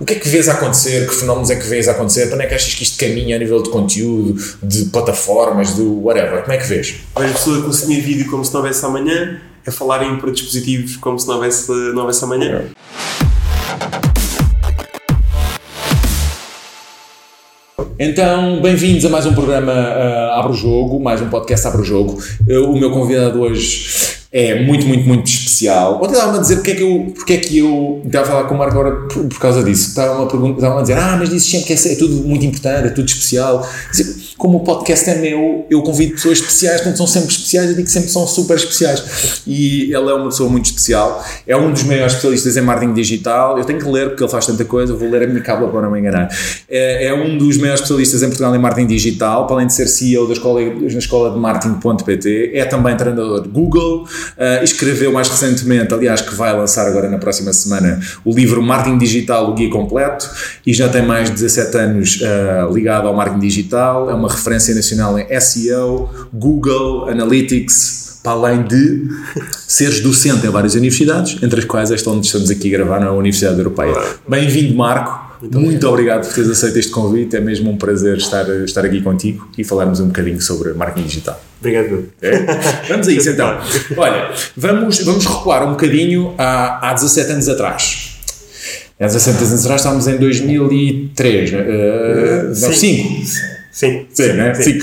O que é que vês a acontecer? Que fenómenos é que vês a acontecer? Para onde é que achas que isto caminha a nível de conteúdo, de plataformas, do whatever? Como é que vês? Vejo pessoas a consumir vídeo como se não houvesse amanhã, a falarem para dispositivos como se não houvesse, não houvesse amanhã. Então, bem-vindos a mais um programa uh, Abre o Jogo, mais um podcast Abre o Jogo. Uh, o meu convidado hoje é muito, muito, muito especial. Ontem estava-me a dizer porque é que eu, porque é que eu estava a falar com o Marco agora por, por causa disso. Estava-me a, a dizer, ah, mas dizes sempre que é, é, tudo muito importante, é tudo especial. Como o podcast é meu, eu convido pessoas especiais, quando são sempre especiais, eu digo que sempre são super especiais. E ele é uma pessoa muito especial, é um dos maiores especialistas em marketing digital. Eu tenho que ler porque ele faz tanta coisa, vou ler a minha cábula para não me enganar. É, é, um dos maiores especialistas em Portugal em marketing digital, para além de ser CEO da escola, da escola de marketing.pt, é também treinador de Google Uh, escreveu mais recentemente, aliás, que vai lançar agora na próxima semana, o livro Marketing Digital, o Guia Completo, e já tem mais de 17 anos uh, ligado ao marketing digital, é uma referência nacional em SEO, Google, Analytics, para além de seres docente em várias universidades, entre as quais esta onde estamos aqui a gravar na Universidade Europeia. Bem-vindo, Marco. Muito, Muito obrigado. por teres aceito este convite. É mesmo um prazer estar, estar aqui contigo e falarmos um bocadinho sobre marketing digital. Obrigado. É? Vamos a isso então. Olha, vamos, vamos recuar um bocadinho há, há 17 anos atrás. Há 17 anos atrás estávamos em 2003, uh, não, 5. Sim. Sim, né? Sim.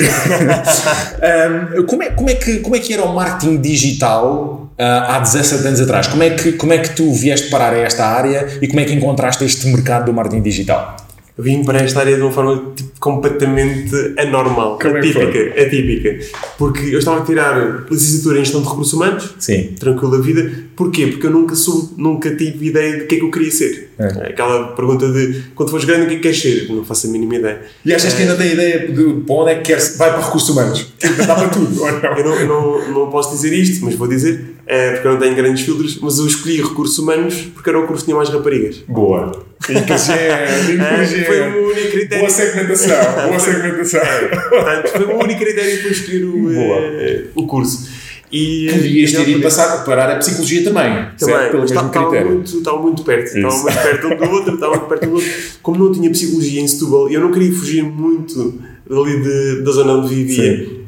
um, como, é, como, é que, como é que era o marketing digital há 17 anos atrás? Como é, que, como é que tu vieste parar a esta área e como é que encontraste este mercado do marketing digital? Eu vim para esta área de uma forma tipo, completamente anormal, Como atípica, é atípica. Porque eu estava a tirar licenciatura em gestão de recursos humanos, Sim. tranquilo da vida. Porquê? Porque eu nunca soube, nunca tive ideia de que é que eu queria ser. É. Aquela pergunta de quando fores grande, o que é que queres ser? Não faço a mínima ideia. E achas é. que ainda tem ideia de para onde é que queres? Vai para recursos humanos. Dá para tudo, ou não? Eu não, não, não posso dizer isto, mas vou dizer, é, porque eu não tenho grandes filtros, mas eu escolhi recursos humanos porque era o curso que tinha mais raparigas. Boa. Inteligente, Foi o único critério. Boa segmentação, boa segmentação. É, portanto, foi o único critério para escolher o, o curso. E, Podias ter ido passar, parar a psicologia também, também? Pelo mesmo critério. Muito, estava muito perto, estava muito perto um do outro, estava muito perto do outro. Como não tinha psicologia em Setúbal, eu não queria fugir muito dali de, da zona onde vivia. Sim.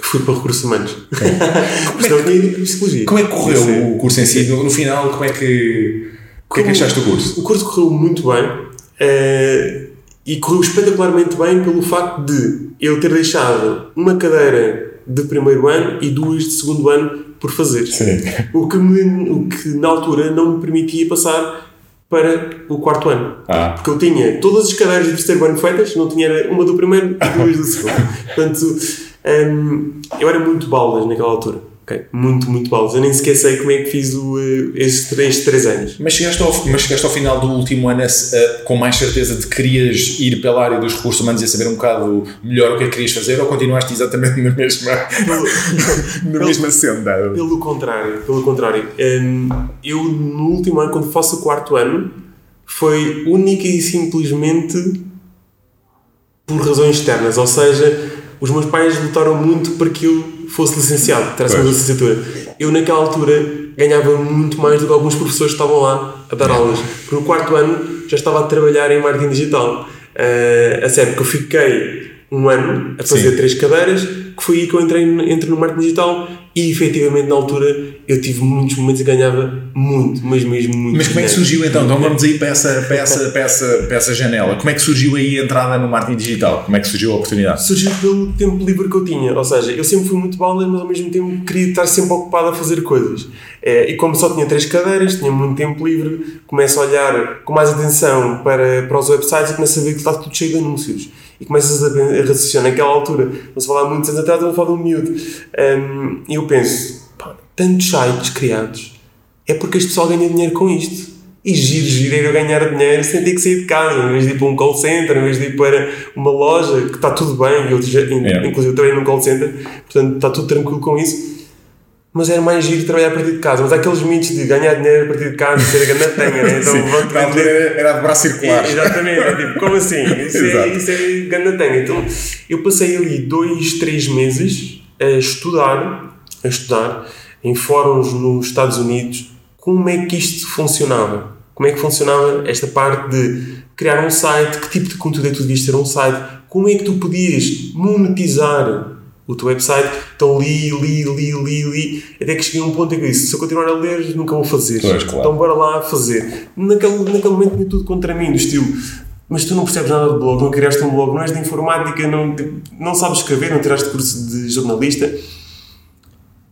Fui para recursos humanos. Okay. como, é que, psicologia. como é que correu o curso em si? No, no final, como é que, o que é que achaste do curso? O curso correu muito bem. Uh, e correu espetacularmente bem pelo facto de eu ter deixado uma cadeira de primeiro ano e duas de segundo ano por fazer. Sim. O que, me, o que na altura não me permitia passar para o quarto ano. Ah. Porque eu tinha todas as cadeiras de terceiro ano feitas, não tinha uma do primeiro e duas do segundo. Portanto, um, eu era muito baldas naquela altura. Okay. Muito, muito balas. Eu nem sequer sei como é que fiz o, uh, estes, estes três anos. Mas chegaste, ao, mas chegaste ao final do último ano uh, com mais certeza de que querias ir pela área dos recursos humanos e saber um bocado melhor o que é que querias fazer ou continuaste exatamente na mesma, na mesma senda? Pelo contrário, pelo contrário. Um, eu, no último ano, quando faço o quarto ano, foi única e simplesmente por razões externas. Ou seja, os meus pais lutaram muito para que eu fosse licenciado, tivesse uma licenciatura. Eu, naquela altura, ganhava muito mais do que alguns professores que estavam lá a dar aulas. Porque no quarto ano já estava a trabalhar em marketing digital. Uh, a sério, porque eu fiquei um ano a fazer Sim. três cadeiras, que foi aí que eu entrei, entrei no marketing digital e efetivamente na altura eu tive muitos momentos e ganhava muito, mas mesmo muito. Mas como é que surgiu então? Então vamos aí para essa, para, essa, para, essa, para essa janela. Como é que surgiu aí a entrada no marketing digital? Como é que surgiu a oportunidade? Surgiu pelo tempo livre que eu tinha. Ou seja, eu sempre fui muito balda, mas ao mesmo tempo queria estar sempre ocupado a fazer coisas. É, e como só tinha três cadeiras, tinha muito tempo livre, começo a olhar com mais atenção para, para os websites e começo a ver que está tudo cheio de anúncios e começas a, a raciocinar naquela altura, vamos falar muitos anos atrás, vamos falar de um miúdo. Um, e eu penso, pá, tantos sites criados, é porque este pessoal ganha dinheiro com isto. E giro, giro ir a ganhar dinheiro sem ter que sair de casa, em vez de ir para um call center, em vez de ir para uma loja, que está tudo bem, eu, inclusive eu trabalhei num call center, portanto está tudo tranquilo com isso mas era mais giro trabalhar a partir de casa. Mas há aqueles mitos de ganhar dinheiro a partir de casa e ser a grande tenha, né? Então, Sim, vão era, era de braço circular. exatamente, é tipo, como assim? Isso é, isso é grande tenha. Então, eu passei ali dois, três meses a estudar, a estudar em fóruns nos Estados Unidos como é que isto funcionava. como é que funcionava esta parte de criar um site, que tipo de conteúdo é que tu devias ter um site, como é que tu podias monetizar o teu website. Então li, li, li, li, li, até que cheguei a um ponto em que disse: se eu continuar a ler, nunca vou fazer. Pois, claro. Então bora lá fazer. Naquele, naquele momento tinha tudo contra mim, do estilo. Mas tu não percebes nada de blog, não criaste um blog, não és de informática, não, não sabes escrever, não tiraste curso de jornalista.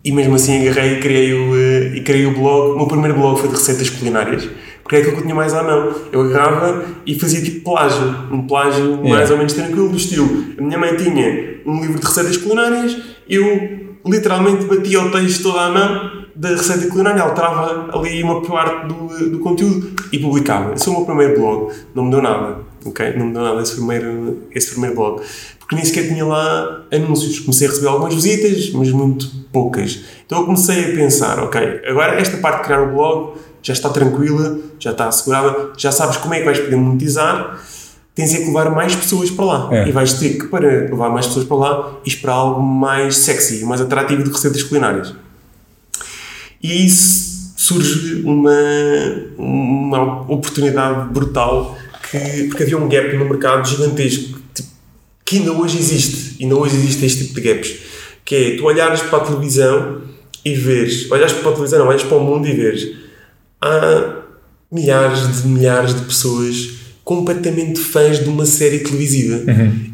E mesmo assim agarrei e criei o, eh, e criei o blog. O meu primeiro blog foi de receitas culinárias, porque é aquilo que eu tinha mais à mão. Eu agarrava e fazia tipo plágio, um plágio mais ou menos tranquilo, do estilo. A minha mãe tinha um livro de receitas culinárias, eu literalmente batia o texto toda à mão da receita culinária, alterava ali uma parte do, do conteúdo e publicava. Esse foi o meu primeiro blog, não me deu nada, ok? Não me deu nada esse primeiro, esse primeiro blog. Porque nem sequer tinha lá anúncios. Comecei a receber algumas visitas, mas muito poucas. Então eu comecei a pensar, ok, agora esta parte de criar o blog já está tranquila, já está assegurada, já sabes como é que vais poder monetizar tens é que levar mais pessoas para lá. É. E vais ter que, para levar mais pessoas para lá, ir para algo mais sexy, mais atrativo de receitas culinárias. E surge uma, uma oportunidade brutal, que, porque havia um gap no mercado gigantesco, tipo, que ainda hoje existe. Ainda hoje existe este tipo de gaps. Que é, tu olhares para a televisão e veres, olhares para a televisão, não, olhas para o mundo e veres, há milhares de milhares de pessoas completamente fãs de uma série televisiva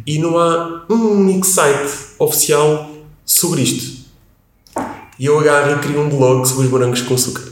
e não há um único site oficial sobre isto. E eu agarro e crio um blog sobre os morangos com açúcar.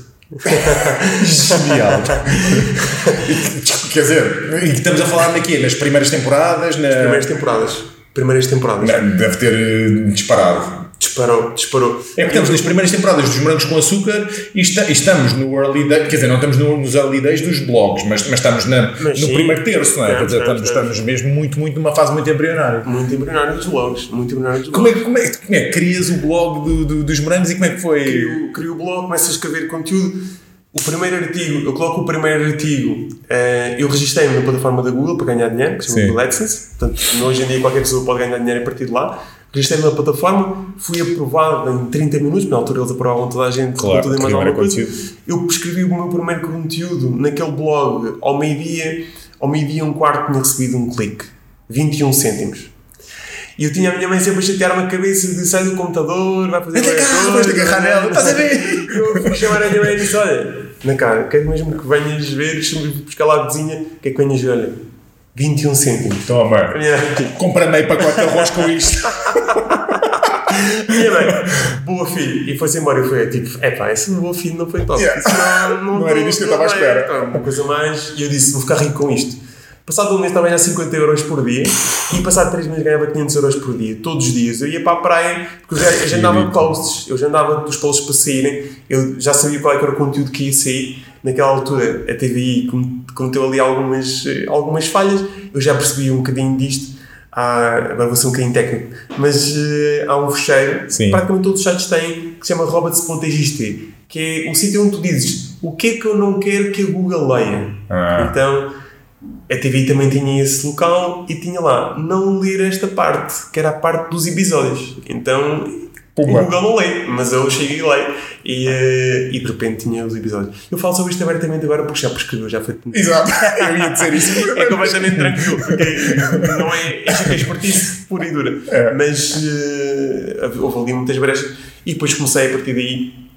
Genial. Quer dizer, e estamos a falar daqui nas primeiras temporadas, na... Primeiras temporadas. Primeiras temporadas. deve ter eh, disparado. Disparou, disparou. É porque estamos nas primeiras temporadas dos morangos com açúcar e, está- e estamos no early day, quer dizer, não estamos no- nos early days dos blogs, mas, mas estamos na- Mas no sim. primeiro terço, não é? Quer Estamos, dizer, estamos, estamos, estamos mesmo muito, muito numa fase muito embrionária. Muito embrionário dos blogs. Muito embrionário dos Como é, blogs. que- como, é, que- como é que crias o blog do- do- dos morangos e como é que foi? Crio, crio o blog, começo a escrever conteúdo. O primeiro artigo, eu coloco o primeiro artigo, eh, eu registrei-me na plataforma da Google para ganhar dinheiro, que se chama. Google AdSense. Portanto, hoje em dia qualquer pessoa pode ganhar dinheiro a partir de lá. Registrei-me na plataforma, fui aprovado em 30 minutos, na altura eles aprovavam toda a gente Claro, tudo e mais alguma coisa. conteúdo. Eu escrevi o meu primeiro conteúdo naquele blog ao meio-dia, ao meio-dia um quarto tinha recebido um clique, 21 cêntimos. E eu tinha a minha mãe sempre a chatear-me a cabeça de sai do computador, vai fazer qualquer vais coisa, agarrar nela, estás a ver? Eu fui chamar a minha mãe e disse: Olha, na cara, quero mesmo que venhas ver, buscar lá a vizinha, que é que venhas ver, olha, 21 cêntimos. Toma, Minha, compra meio pacote de arroz com isto. minha mãe, boa filho. E foi-se embora. E foi tipo: É pá, esse boa filho não foi top. Yeah. Isso não, Não era disto que eu estava à não espera. então, Uma coisa mais. E eu disse: Vou ficar rico com isto. Passado um mês estava a ganhar 50 euros por dia e passado 3 meses ganhava 500 euros por dia, todos os dias. Eu ia para a praia, porque eu já, andava posts, eu já andava dos posts para saírem, eu já sabia qual é era o conteúdo que ia sair. Naquela altura, a TVI com- cometeu ali algumas, eh, algumas falhas, eu já percebi um bocadinho disto. Há, agora vou ser um bocadinho técnico, mas eh, há um fecheiro, Sim. praticamente todos os sites têm, que se chama robots.txt, que é o sítio onde tu dizes o que é que eu não quero que a Google leia. Ah. Então, a TV também tinha esse local e tinha lá não ler esta parte, que era a parte dos episódios. Então, Pumba. o Google não lê, mas eu cheguei e leio. E, eh, e de repente tinha os episódios. Eu falo sobre isto abertamente agora porque já prescreveu, já foi. Exato, eu ia dizer isso. É completamente tranquilo, porque não é, é expertise pura e dura. É. Mas eh, houve ali muitas brechas e depois comecei a partir daí.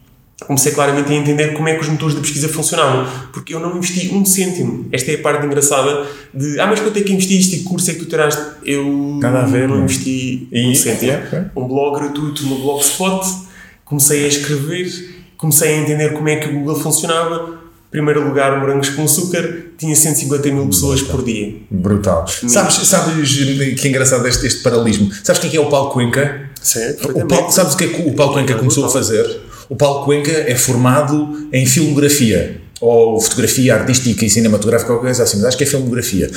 Comecei claramente a entender como é que os motores de pesquisa funcionavam, porque eu não investi um cêntimo. Esta é a parte engraçada de ah, mas quanto é que investiste e que curso é que tu tiraste? Eu Nada a ver, não não. investi E- um cêntimo. yeah. Um blog gratuito no Blogspot, comecei a escrever, comecei a entender como é que o Google funcionava. Primeiro lugar, morangos com açúcar, tinha 150 mil pessoas por dia. Brutal. Sabes, sabes que engraçado este, este paralelismo? Sabes quem é, que é o Paulo Cuenca? Certo? O Paulo, sabes o que é que o Paulo Cuenca começou a fazer? O Paulo Cuenca é formado em filmografia ou fotografia artística e cinematográfica, qualquer coisa assim, mas acho que é filmografia.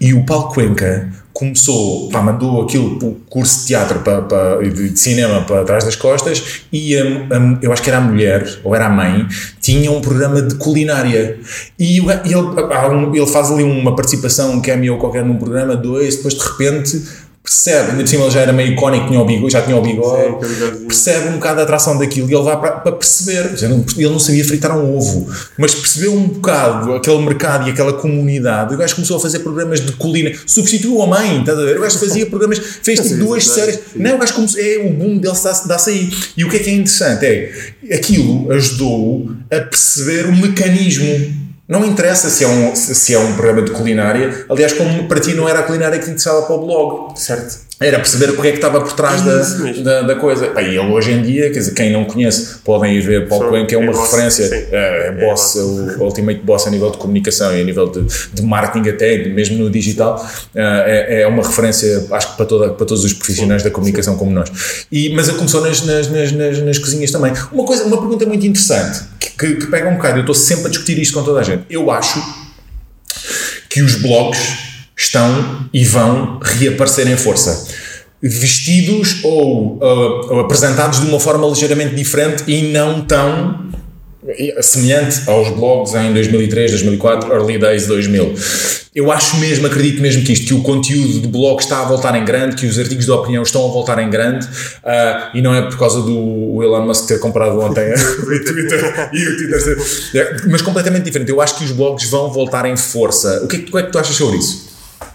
E o Paulo Cuenca começou, pá, mandou aquilo, o curso de teatro para, para, de cinema para trás das costas e a- a- eu acho que era a mulher, ou era a mãe, tinha um programa de culinária. E, ele, ele faz ali uma participação, um cameo qualquer num programa, dois, depois de repente percebe, ainda por cima ele já era meio icónico, tinha o bigode, já tinha o bigode, percebe um bocado a atração daquilo e ele vai para, para perceber. Ele não sabia fritar um ovo, mas percebeu um bocado aquele mercado e aquela comunidade. O gajo começou a fazer programas de culinária, substituiu a mãe, estás a ver? O gajo fazia programas, fez tipo duas séries. Não, o gajo começou, é o boom dele dá-se dá aí. E o que é que é interessante é aquilo ajudou a perceber o mecanismo. Não interessa se é, um, se é um programa de culinária. Aliás, como para ti não era a culinária que te interessava para o blog. Certo. Era perceber o que é que estava por trás É da, da, da coisa. Bem, ele hoje em dia, quer dizer, quem não conhece, podem ir ver Paulo Só Coelho, que é uma é boss, referência, sim. é, é É boss, é o ultimate boss a nível de comunicação e a nível de, de marketing até, mesmo no digital, é, é uma referência, acho que para, toda, para todos os profissionais da comunicação como nós. E, mas ele começou nas, nas, nas, nas, nas cozinhas também. Uma, coisa, uma pergunta muito interessante, que, que, que pega um bocado, eu estou sempre a discutir isto com toda a gente. Eu acho que os blogs estão e vão reaparecer em força. Vestidos ou, uh, ou apresentados de uma forma ligeiramente diferente e não tão semelhante aos blogs em 2003, 2004, early days 2000. Eu acho mesmo, acredito mesmo que isto, que o conteúdo do blog está a voltar em grande, que os artigos de opinião estão a voltar em grande, ah, e não é por causa do Elon Musk ter comprado ontem o Twitter e o Twitter ser, é, mas completamente diferente. Eu acho que os blogs vão voltar em força. O que é que, tu- o que, é que tu achas sobre isso?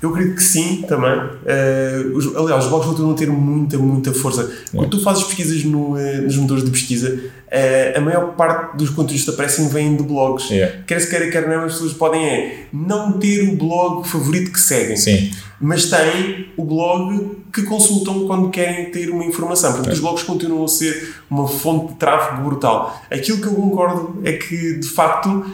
Eu acredito que sim, também. Eh, os- aliás, os blogs continuam a ter muita, muita força. Quando tu fazes pesquisas no, eh, nos motores de pesquisa, eh, a maior parte dos conteúdos que aparecem vêm de blogs. Yeah. Quer se queira, quer não, as pessoas podem é não ter o blog favorito que seguem. Sim. Mas têm o blog que consultam quando querem ter uma informação. Portanto, os blogs continuam a ser uma fonte de tráfego brutal. Aquilo que eu concordo é que, de facto,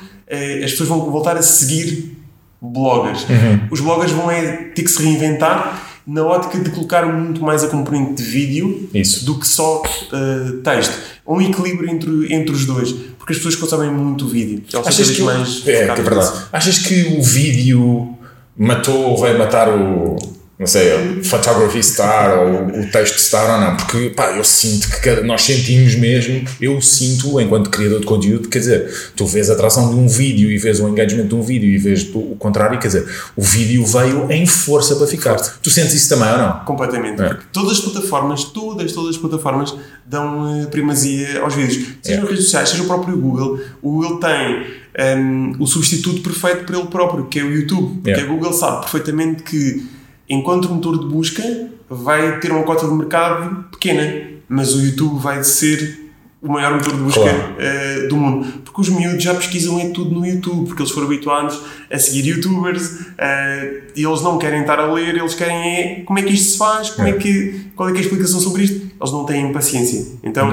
as pessoas vão voltar a seguir bloggers. Os bloggers vão é, ter que se reinventar na ótica de colocar muito mais a componente de vídeo Isso. do que só eh, texto. Um equilíbrio entre, entre os dois. Porque as pessoas consomem muito vídeo. Elas Achas que, mais é, que é verdade. Achas que o vídeo matou ou vai matar o, não sei, photography star ou o texto star ou não? Porque, pá, eu sinto que cada- nós sentimos mesmo, eu sinto, enquanto criador de conteúdo, quer dizer, tu vês a atração de um vídeo e vês o engagement de um vídeo e vês o contrário, quer dizer, o vídeo veio em força para ficar. Tu sentes isso também ou não? Completamente. É. Porque todas as plataformas, todas, todas as plataformas dão eh, primazia aos vídeos. Seja É. nas redes sociais, seja o próprio Google. O Google tem ehm, o substituto perfeito para ele próprio, que é o YouTube. Porque É. a Google sabe perfeitamente que, enquanto motor de busca, vai ter uma cota de mercado pequena, mas o YouTube vai ser o maior motor de busca Claro. eh, do mundo. Porque os miúdos já pesquisam é tudo no YouTube, porque eles foram habituados a seguir youtubers eh, e eles não querem estar a ler, eles querem é como é que isto se faz, como é, É. que, qual é que é a explicação sobre isto. Eles não têm paciência. Então,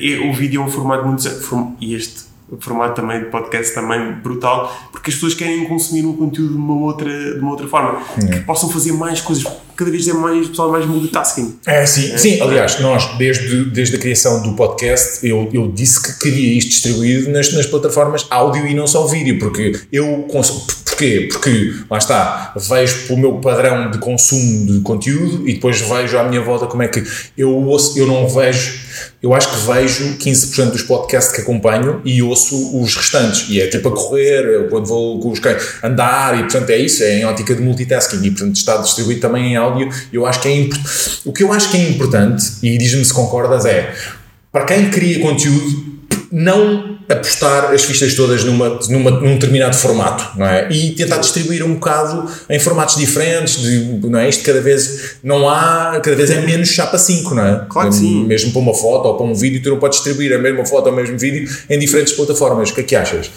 e o vídeo é um formato muito. E este formato também de podcast também brutal, porque as pessoas querem consumir um conteúdo de uma outra, de uma outra forma, que possam fazer mais coisas, cada vez é mais, pessoal, mais multitasking. É, sim, sim. Aliás, nós, desde, desde a criação do podcast, eu, eu disse que queria isto distribuído nas, nas plataformas áudio e não só vídeo, porque eu. cons- Porquê? Porque, lá está, vejo pelo meu padrão de consumo de conteúdo e depois vejo à minha volta como é que eu ouço, eu não vejo. Eu acho que vejo 15% dos podcasts que acompanho e ouço os restantes. E é tipo a correr, quando vou com os cães, andar, e portanto é isso, é em ótica de multitasking. E portanto está distribuído também em áudio. Eu acho que é. O que eu acho que é importante, e diz-me se concordas, é para quem cria conteúdo, não apostar as fichas todas numa, numa, num determinado formato, não é? E tentar distribuir um bocado em formatos diferentes, de, não é? Isto cada vez não há, cada vez é menos chapa 5, não é? Claro que sim. Mesmo para uma foto ou para um vídeo, tu não podes distribuir a mesma foto ou o mesmo vídeo em diferentes plataformas. O que é que achas?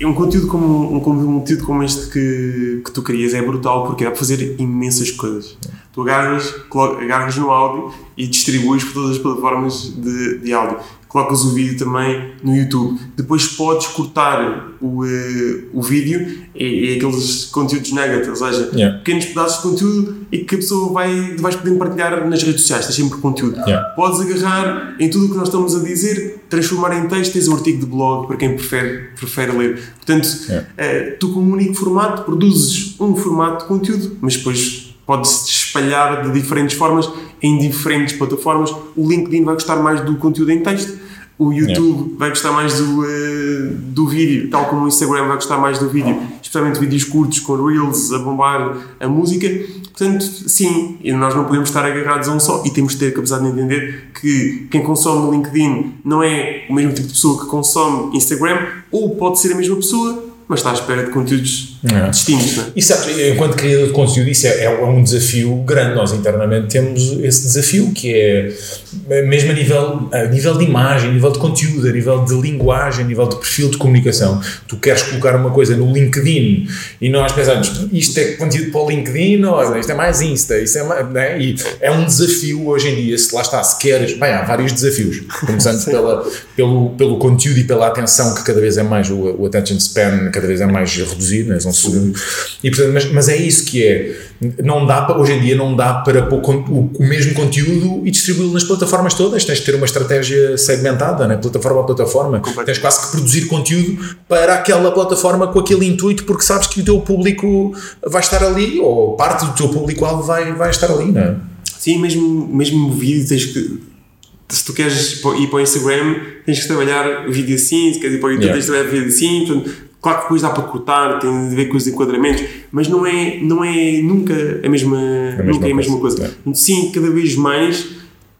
E um conteúdo como, um conteúdo como este que, que tu querias é brutal porque dá para fazer imensas coisas. Tu agarras, agarras no áudio e distribuis por todas as plataformas de, de áudio. Colocas o vídeo também no YouTube. Depois podes cortar o, eh, o vídeo e, e aqueles conteúdos nuggets, ou seja, Yeah. pequenos pedaços de conteúdo e que a pessoa vai, vais poder partilhar nas redes sociais. Tens sempre conteúdo. Yeah. Podes agarrar em tudo o que nós estamos a dizer, transformar em texto, tens um artigo de blog para quem prefere, prefere ler. Portanto, Yeah. eh, tu com um único formato produzes um formato de conteúdo, mas depois pode-se espalhar de diferentes formas em diferentes plataformas. O LinkedIn vai gostar mais do conteúdo em texto, o YouTube vai gostar mais do, uh, do vídeo, tal como o Instagram vai gostar mais do vídeo, especialmente vídeos curtos com Reels a bombar a música. Portanto, sim, nós não podemos estar agarrados a um só e temos de ter capacidade de entender que quem consome o LinkedIn não é o mesmo tipo de pessoa que consome Instagram, ou pode ser a mesma pessoa, mas está à espera de conteúdos é. distintos. Não é? E sabes, enquanto criador de conteúdo, isso é, é, um desafio grande. Nós internamente temos esse desafio que é, mesmo a nível, a nível de imagem, a nível de conteúdo, a nível de linguagem, a nível de perfil de comunicação. Tu queres colocar uma coisa no LinkedIn e nós pensamos, isto é conteúdo para o LinkedIn, ou isto é mais Insta, isto é mais, né? e é um desafio hoje em dia, se lá está, se queres, bem, há vários desafios, começando pela, pelo, pelo conteúdo e pela atenção que cada vez é mais, o, o attention span cada vez é mais reduzido, né? são segundo. E, portanto, mas, mas é isso que é. Não dá para, hoje em dia não dá para pôr o, o mesmo conteúdo e distribuí-lo nas plataformas todas. Tens de ter uma estratégia segmentada, né? plataforma a plataforma. Tens quase que produzir conteúdo para aquela plataforma com aquele intuito, porque sabes que o teu público vai estar ali, ou parte do teu público-alvo vai, vai estar ali, não é? Sim, mesmo, mesmo vídeo tens que se tu queres ir para o Instagram, tens que trabalhar vídeo assim, se queres ir para o YouTube, yeah. tens que trabalhar vídeo assim, portanto, Claro que depois dá para cortar, tem de ver com os enquadramentos, mas não é, não é nunca a mesma, a mesma nunca é a mesma coisa. coisa. É. Sim, cada vez mais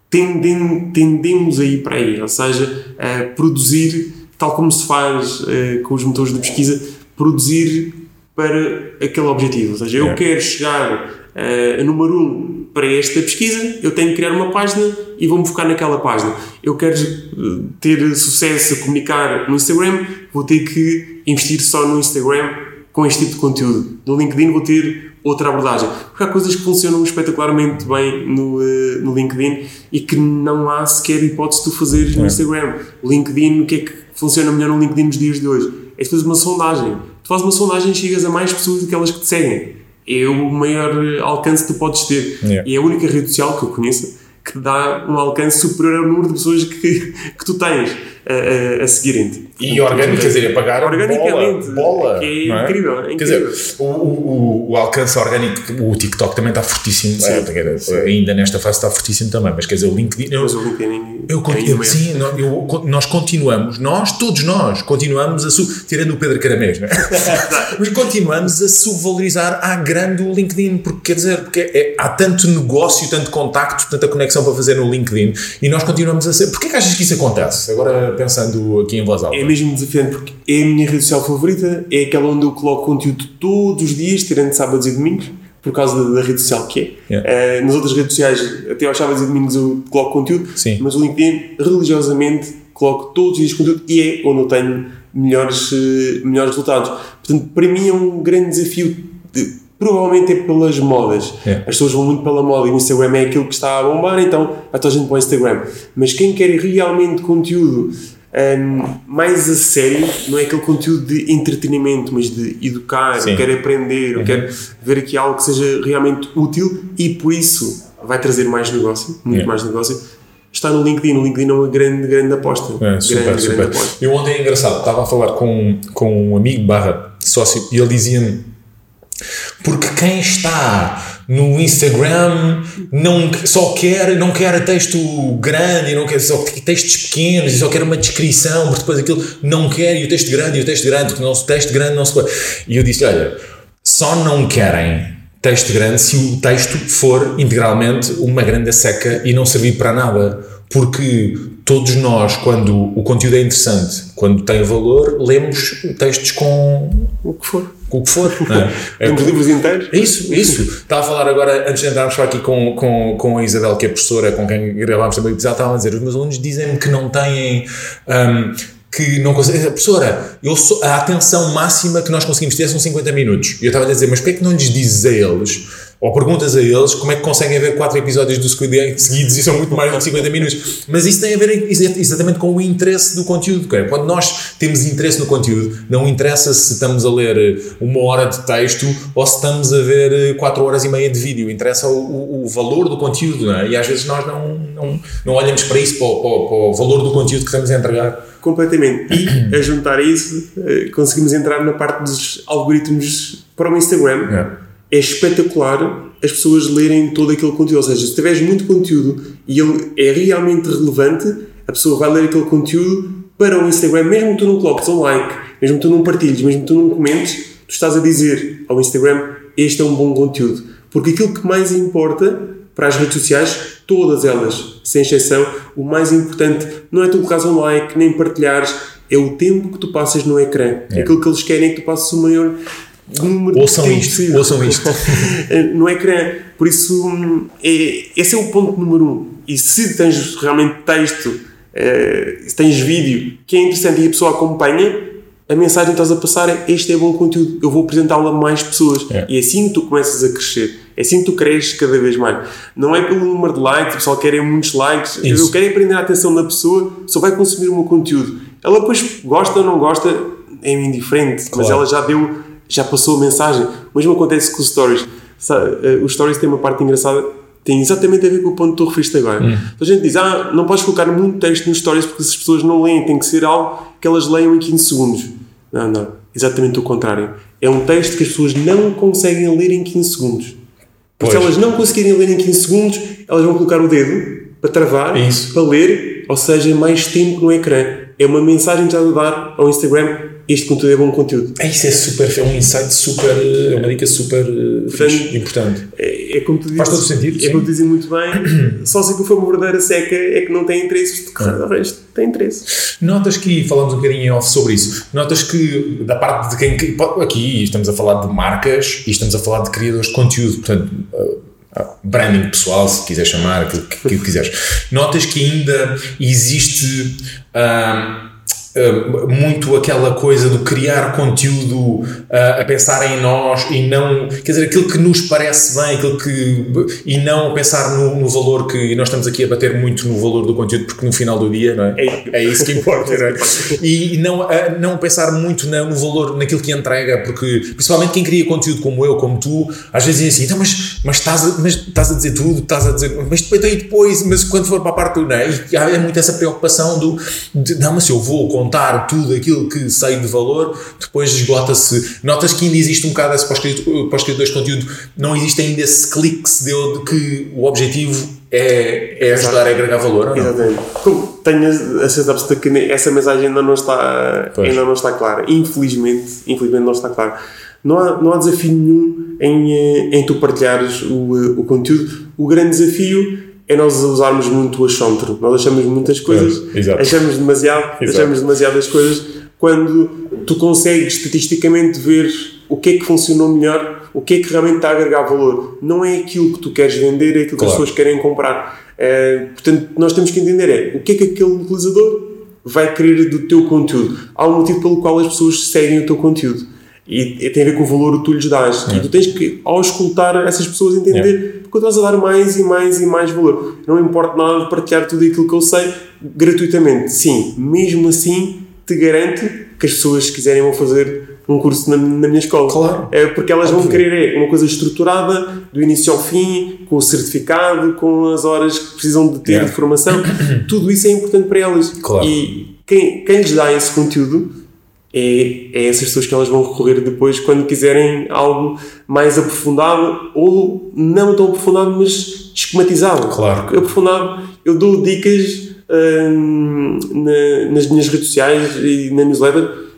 tendem, tendemos a ir para aí, ou seja, a produzir, tal como se faz uh, com os motores de pesquisa, produzir para aquele objetivo. Ou seja, eu é. quero chegar uh, a número 1 um para esta pesquisa, eu tenho que criar uma página e vou-me focar naquela página. Eu quero uh, ter sucesso a comunicar no Instagram, vou ter que investir só no Instagram com este tipo de conteúdo. No LinkedIn vou ter outra abordagem. Porque há coisas que funcionam espetacularmente bem no, uh, no LinkedIn e que não há sequer hipótese de tu fazeres no é. Instagram. O LinkedIn, o que é que funciona melhor no LinkedIn nos dias de hoje? É tu fazes uma sondagem. Tu fazes uma sondagem e chegas a mais pessoas do que elas que te seguem. É o maior alcance que tu podes ter. Yeah. E é a única rede social que eu conheço que te dá um alcance superior ao número de pessoas que, que tu tens a, a, a seguirem-te. E orgânico, quer dizer, a pagar organicamente, bola, bola que é, é, incrível, é incrível. Quer dizer, o, o, o, alcance orgânico, o TikTok também está fortíssimo, sim, é, sim. ainda nesta fase está fortíssimo também, mas quer dizer, o LinkedIn... Eu, mas o LinkedIn eu, é eu, sim, eu, nós continuamos, nós, todos nós, continuamos a, su, tirando o Pedro Caramês, é? mas continuamos a subvalorizar à grande o LinkedIn, porque quer dizer, porque é, há tanto negócio, tanto contacto, tanta conexão para fazer no LinkedIn, e nós continuamos a ser... Porquê que achas que isso acontece? Agora pensando aqui em voz alta. É mesmo desafiante porque é a minha rede social favorita, é aquela onde eu coloco conteúdo todos os dias, tirando sábados e domingos, por causa da, da rede social que é. Yeah. Uh, nas outras redes sociais, até aos sábados e domingos eu coloco conteúdo, Sim. mas o LinkedIn, religiosamente, coloco todos os dias conteúdo e é onde eu tenho melhores, uh, melhores resultados. Portanto, para mim é um grande desafio de, provavelmente é pelas modas. É. As pessoas vão muito pela moda e o Instagram é aquilo que está a bombar, então a toda a gente para o Instagram. Mas quem quer realmente conteúdo um, mais a sério, não é aquele conteúdo de entretenimento, mas de educar, Sim. eu quero aprender, uhum. eu quero ver aqui algo que seja realmente útil e por isso vai trazer mais negócio, muito mais negócio. Está no LinkedIn, o LinkedIn é uma grande, grande aposta. É, super, grande, super. Grande aposta. Eu ontem é engraçado, estava a falar com, com um amigo barra sócio e ele dizia-me porque quem está no Instagram não só quer não quer texto grande não quer só textos pequenos só quer uma descrição porque depois aquilo não quer e o texto grande e o texto grande porque o texto grande não se e eu disse olha só não querem texto grande se o texto for integralmente uma grande seca e não servir para nada. Porque todos nós, quando o conteúdo é interessante, quando tem valor, lemos textos com o que for. Com o que for. É? é livros inteiros. É isso, isso. Estava a falar agora, antes de entrarmos aqui com, com, com a Isabel, que é professora, com quem gravámos também o episódio, estava a dizer: os meus alunos dizem-me que não têm. Um, que não conseguem. Professora, eu sou, a atenção máxima que nós conseguimos ter são 50 minutos. E eu estava a dizer, mas porquê é que não lhes dizes a eles ou perguntas a eles como é que conseguem ver quatro episódios do Squid Game seguidos e são muito mais do que 50 minutos. Mas isso tem a ver exatamente com o interesse do conteúdo. Quando nós temos interesse no conteúdo, não interessa se estamos a ler uma hora de texto ou se estamos a ver quatro horas e meia de vídeo. Interessa o, o, o valor do conteúdo. É? E às vezes nós não, não, não olhamos para isso, para o, para, para o valor do conteúdo que estamos a entregar. Completamente. E a juntar isso, eh, conseguimos entrar na parte dos algoritmos para o Instagram. É é espetacular as pessoas lerem todo aquele conteúdo. Ou seja, se tiveres muito conteúdo e ele é realmente relevante, a pessoa vai ler aquele conteúdo para o Instagram, mesmo que tu não coloques um like, mesmo que tu não partilhes, mesmo que tu não comentes, tu estás a dizer ao Instagram este é um bom conteúdo. Porque aquilo que mais importa para as redes sociais, todas elas, sem exceção, o mais importante não é tu colocares um like, nem partilhares, é o tempo que tu passas no ecrã. É. Aquilo que eles querem é que tu passes o maior número ouçam de isto. Ouçam isto. no ecrã. Por isso, é, esse é o ponto número um. E se tens realmente texto, é, se tens vídeo que é interessante e a pessoa acompanha, a mensagem que estás a passar é este é bom conteúdo, eu vou apresentá-lo a mais pessoas. É. E é assim que tu começas a crescer. É assim que tu cresces cada vez mais. Não é pelo número de likes, o pessoal quer muitos likes. Isso. Eu quero prender a atenção da pessoa, só vai consumir o meu conteúdo. Ela depois gosta ou não gosta, é indiferente, claro. mas ela já deu, já passou a mensagem. O mesmo acontece com os stories. Eh, os stories têm uma parte engraçada tem exatamente a ver com o ponto que tu referiste agora. Hum. Então a gente diz, ah, não podes colocar muito texto nos stories porque as pessoas não leem, tem que ser algo que elas leiam em 15 segundos. Não, não. Exatamente o contrário. É um texto que as pessoas não conseguem ler em 15 segundos. Porque se elas não conseguirem ler em 15 segundos, elas vão colocar o dedo para travar, para ler, ou seja, mais tempo no ecrã. É uma mensagem que já a dar ao Instagram este conteúdo é bom conteúdo. É, isso é super, é um insight super, é uma dica super eh, Portanto, fixe, importante. É, é como tu dizes, Faz todo sentido. É sim. como tu dizes muito bem, só se for uma verdadeira seca é que não tem interesse, de ah. o resto tem interesse. Notas que, falamos um bocadinho em off sobre isso, notas que da parte de quem, aqui estamos a falar de marcas e estamos a falar de criadores de conteúdo, portanto branding pessoal, se quiser chamar, aquilo que, que quiseres. Notas que ainda existe. Um, Uh, muito aquela coisa do criar conteúdo uh, a pensar em nós e não, quer dizer, aquilo que nos parece bem, aquilo que, e não pensar no, no, valor que, e nós estamos aqui a bater muito no valor do conteúdo porque no final do dia, não é? É, é isso que importa, não é? E, não, uh, não pensar muito no, no valor, naquilo que entrega, porque principalmente quem cria conteúdo como eu, como tu, às vezes diz assim, então, mas, mas, estás, a, mas estás a dizer tudo, estás a dizer, mas depois, então, depois, mas quando for para a parte do, não é? E há é muito essa preocupação do, de, não, mas se eu vou contar tudo aquilo que sai de valor, depois esgota-se. Notas que ainda existe um bocado esse para os criadores de conteúdo, não existe ainda esse clique que se deu de que o objetivo é, é ajudar a agregar valor. Exatamente. Tenho a certeza absoluta que essa mensagem ainda não está, ainda não está clara. Infelizmente, infelizmente não está clara. Não há, não há desafio nenhum em, eh, em tu partilhares o, eh, o conteúdo. O grande desafio é nós usarmos muito o achómetro. Nós achamos muitas coisas, é, achamos demasiado, exato. achamos demasiadas coisas quando tu consegues estatisticamente ver o que é que funcionou melhor, o que é que realmente está a agregar valor. Não é aquilo que tu queres vender, é aquilo claro. que as pessoas querem comprar. É, portanto, nós temos que entender é o que é que aquele utilizador vai querer do teu conteúdo. Há um motivo pelo qual as pessoas seguem o teu conteúdo. E tem a ver com o valor que tu lhes dás. É. E tu tens que, ao escutar essas pessoas, entender é. porque tu estás a dar mais e mais e mais valor. Não importa nada de partilhar tudo aquilo que eu sei gratuitamente. Sim, mesmo assim, te garanto que as pessoas, se quiserem, vão fazer um curso na, na minha escola. Claro. É porque elas vão querer é, uma coisa estruturada, do início ao fim, com o certificado, com as horas que precisam de ter yeah. de formação. Tudo isso é importante para elas. Claro. E quem, quem lhes dá esse conteúdo é, é essas pessoas que elas vão recorrer depois quando quiserem algo mais aprofundado ou não tão aprofundado, mas esquematizado. Claro. Aprofundado, eu dou dicas hum, na, nas minhas redes sociais e na newsletter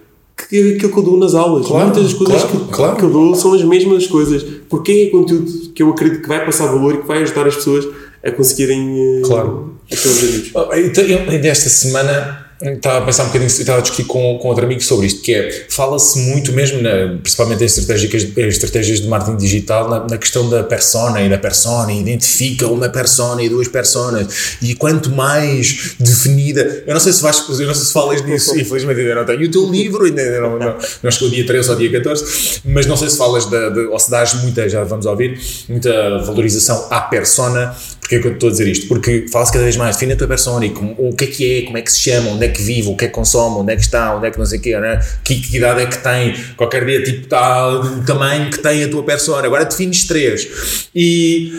que é aquilo que eu dou nas aulas. Claro, Muitas das coisas claro, que, claro. que eu dou são as mesmas coisas. Porque é conteúdo que eu acredito que vai passar valor e que vai ajudar as pessoas a conseguirem uh, claro. os seus objetivos. Oh, então, desta semana estava a pensar um bocadinho, estava a discutir com, com outro amigo sobre isto, que é, fala-se muito mesmo, na, principalmente em estratégias, estratégias de marketing digital, na, na, questão da persona e da persona, identifica uma persona e duas personas, e quanto mais definida, eu não sei se vais, eu não sei se falas disso, infelizmente ainda não tenho o teu livro, ainda não, não, não chegou dia 13 ou dia 14, mas não sei se falas de, de, ou se dás muita, já vamos ouvir, muita valorização à persona, porque é que eu estou a dizer isto? Porque fala-se cada vez mais, define a tua persona e como, o que é que é, como é que se chama, onde é que vive, o que é que consome, onde é que está, onde é que não sei o quê, né? que, que idade é que tem, qualquer dia tipo o tamanho que tem a tua persona, agora defines três. E,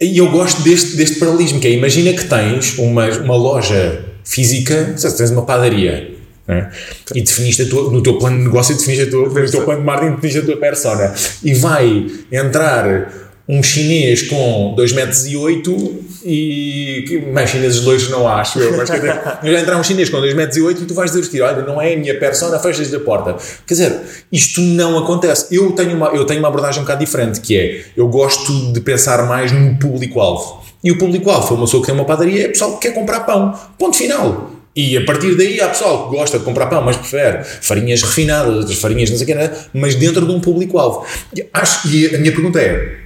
e eu gosto deste, deste paralelismo, que é, imagina que tens uma, uma loja física, se tens uma padaria, né? E definiste tua, no teu plano de negócio, definiste a tua, no teu plano de marketing, definiste a tua persona. E vai entrar um chinês com 2 metros e 8 e mais chineses dois não acho eu, mas quer dizer, entrar um chinês com 2 metros e 8 e tu vais dizer olha, não é a minha persona, fechas a porta. Quer dizer, isto não acontece. Eu tenho, uma, eu tenho uma abordagem um bocado diferente, que é, eu gosto de pensar mais no público-alvo. E o público-alvo foi uma pessoa que tem uma padaria, é pessoal que quer comprar pão. Ponto final. E a partir daí há pessoal que gosta de comprar pão, mas prefere farinhas refinadas, outras farinhas não sei o que, mas dentro de um público-alvo. Acho, e a minha pergunta é,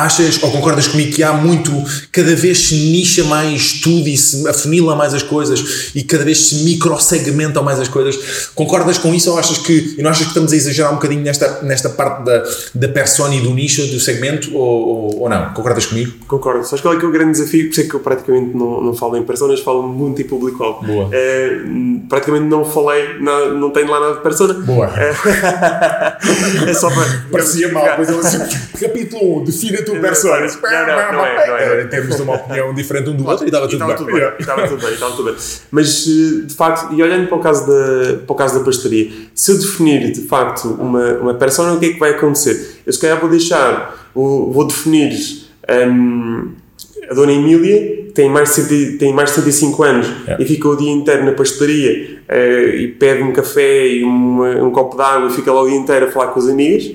Achas ou concordas comigo que há muito, cada vez se nicha mais tudo e se afunila mais as coisas e cada vez se microsegmentam mais as coisas? Concordas com isso ou achas que, e não achas que estamos a exagerar um bocadinho nesta, nesta parte da, da persona e do nicho, do segmento ou, ou, ou não? Concordas comigo? Concordo. Sabes qual é que é o grande desafio? Por isso é que eu praticamente não, não falo em personas, falo muito em público-alvo. Boa. É, praticamente não falei, não, não tenho lá nada de persona. Boa. É, é só para. Parecia mal, pois ele assim, capítulo 1, define a tua persona. Não, não, não é, não é. Temos uma opinião diferente um do outro e estava tudo, tudo bem. E Estava tudo bem, estava tudo bem. Mas, eh, de facto, e olhando para o caso da, para o caso da pastelaria, se eu definir, de facto, uma, uma persona, o que é que vai acontecer? Eu, se calhar, vou deixar, vou, vou definir hum, a Dona Emília, que tem mais de, 70 tem mais de 75 anos Yeah. e fica o dia inteiro na pastelaria eh, e pede um café e uma- um copo de água e fica lá o dia inteiro a falar com as amigas.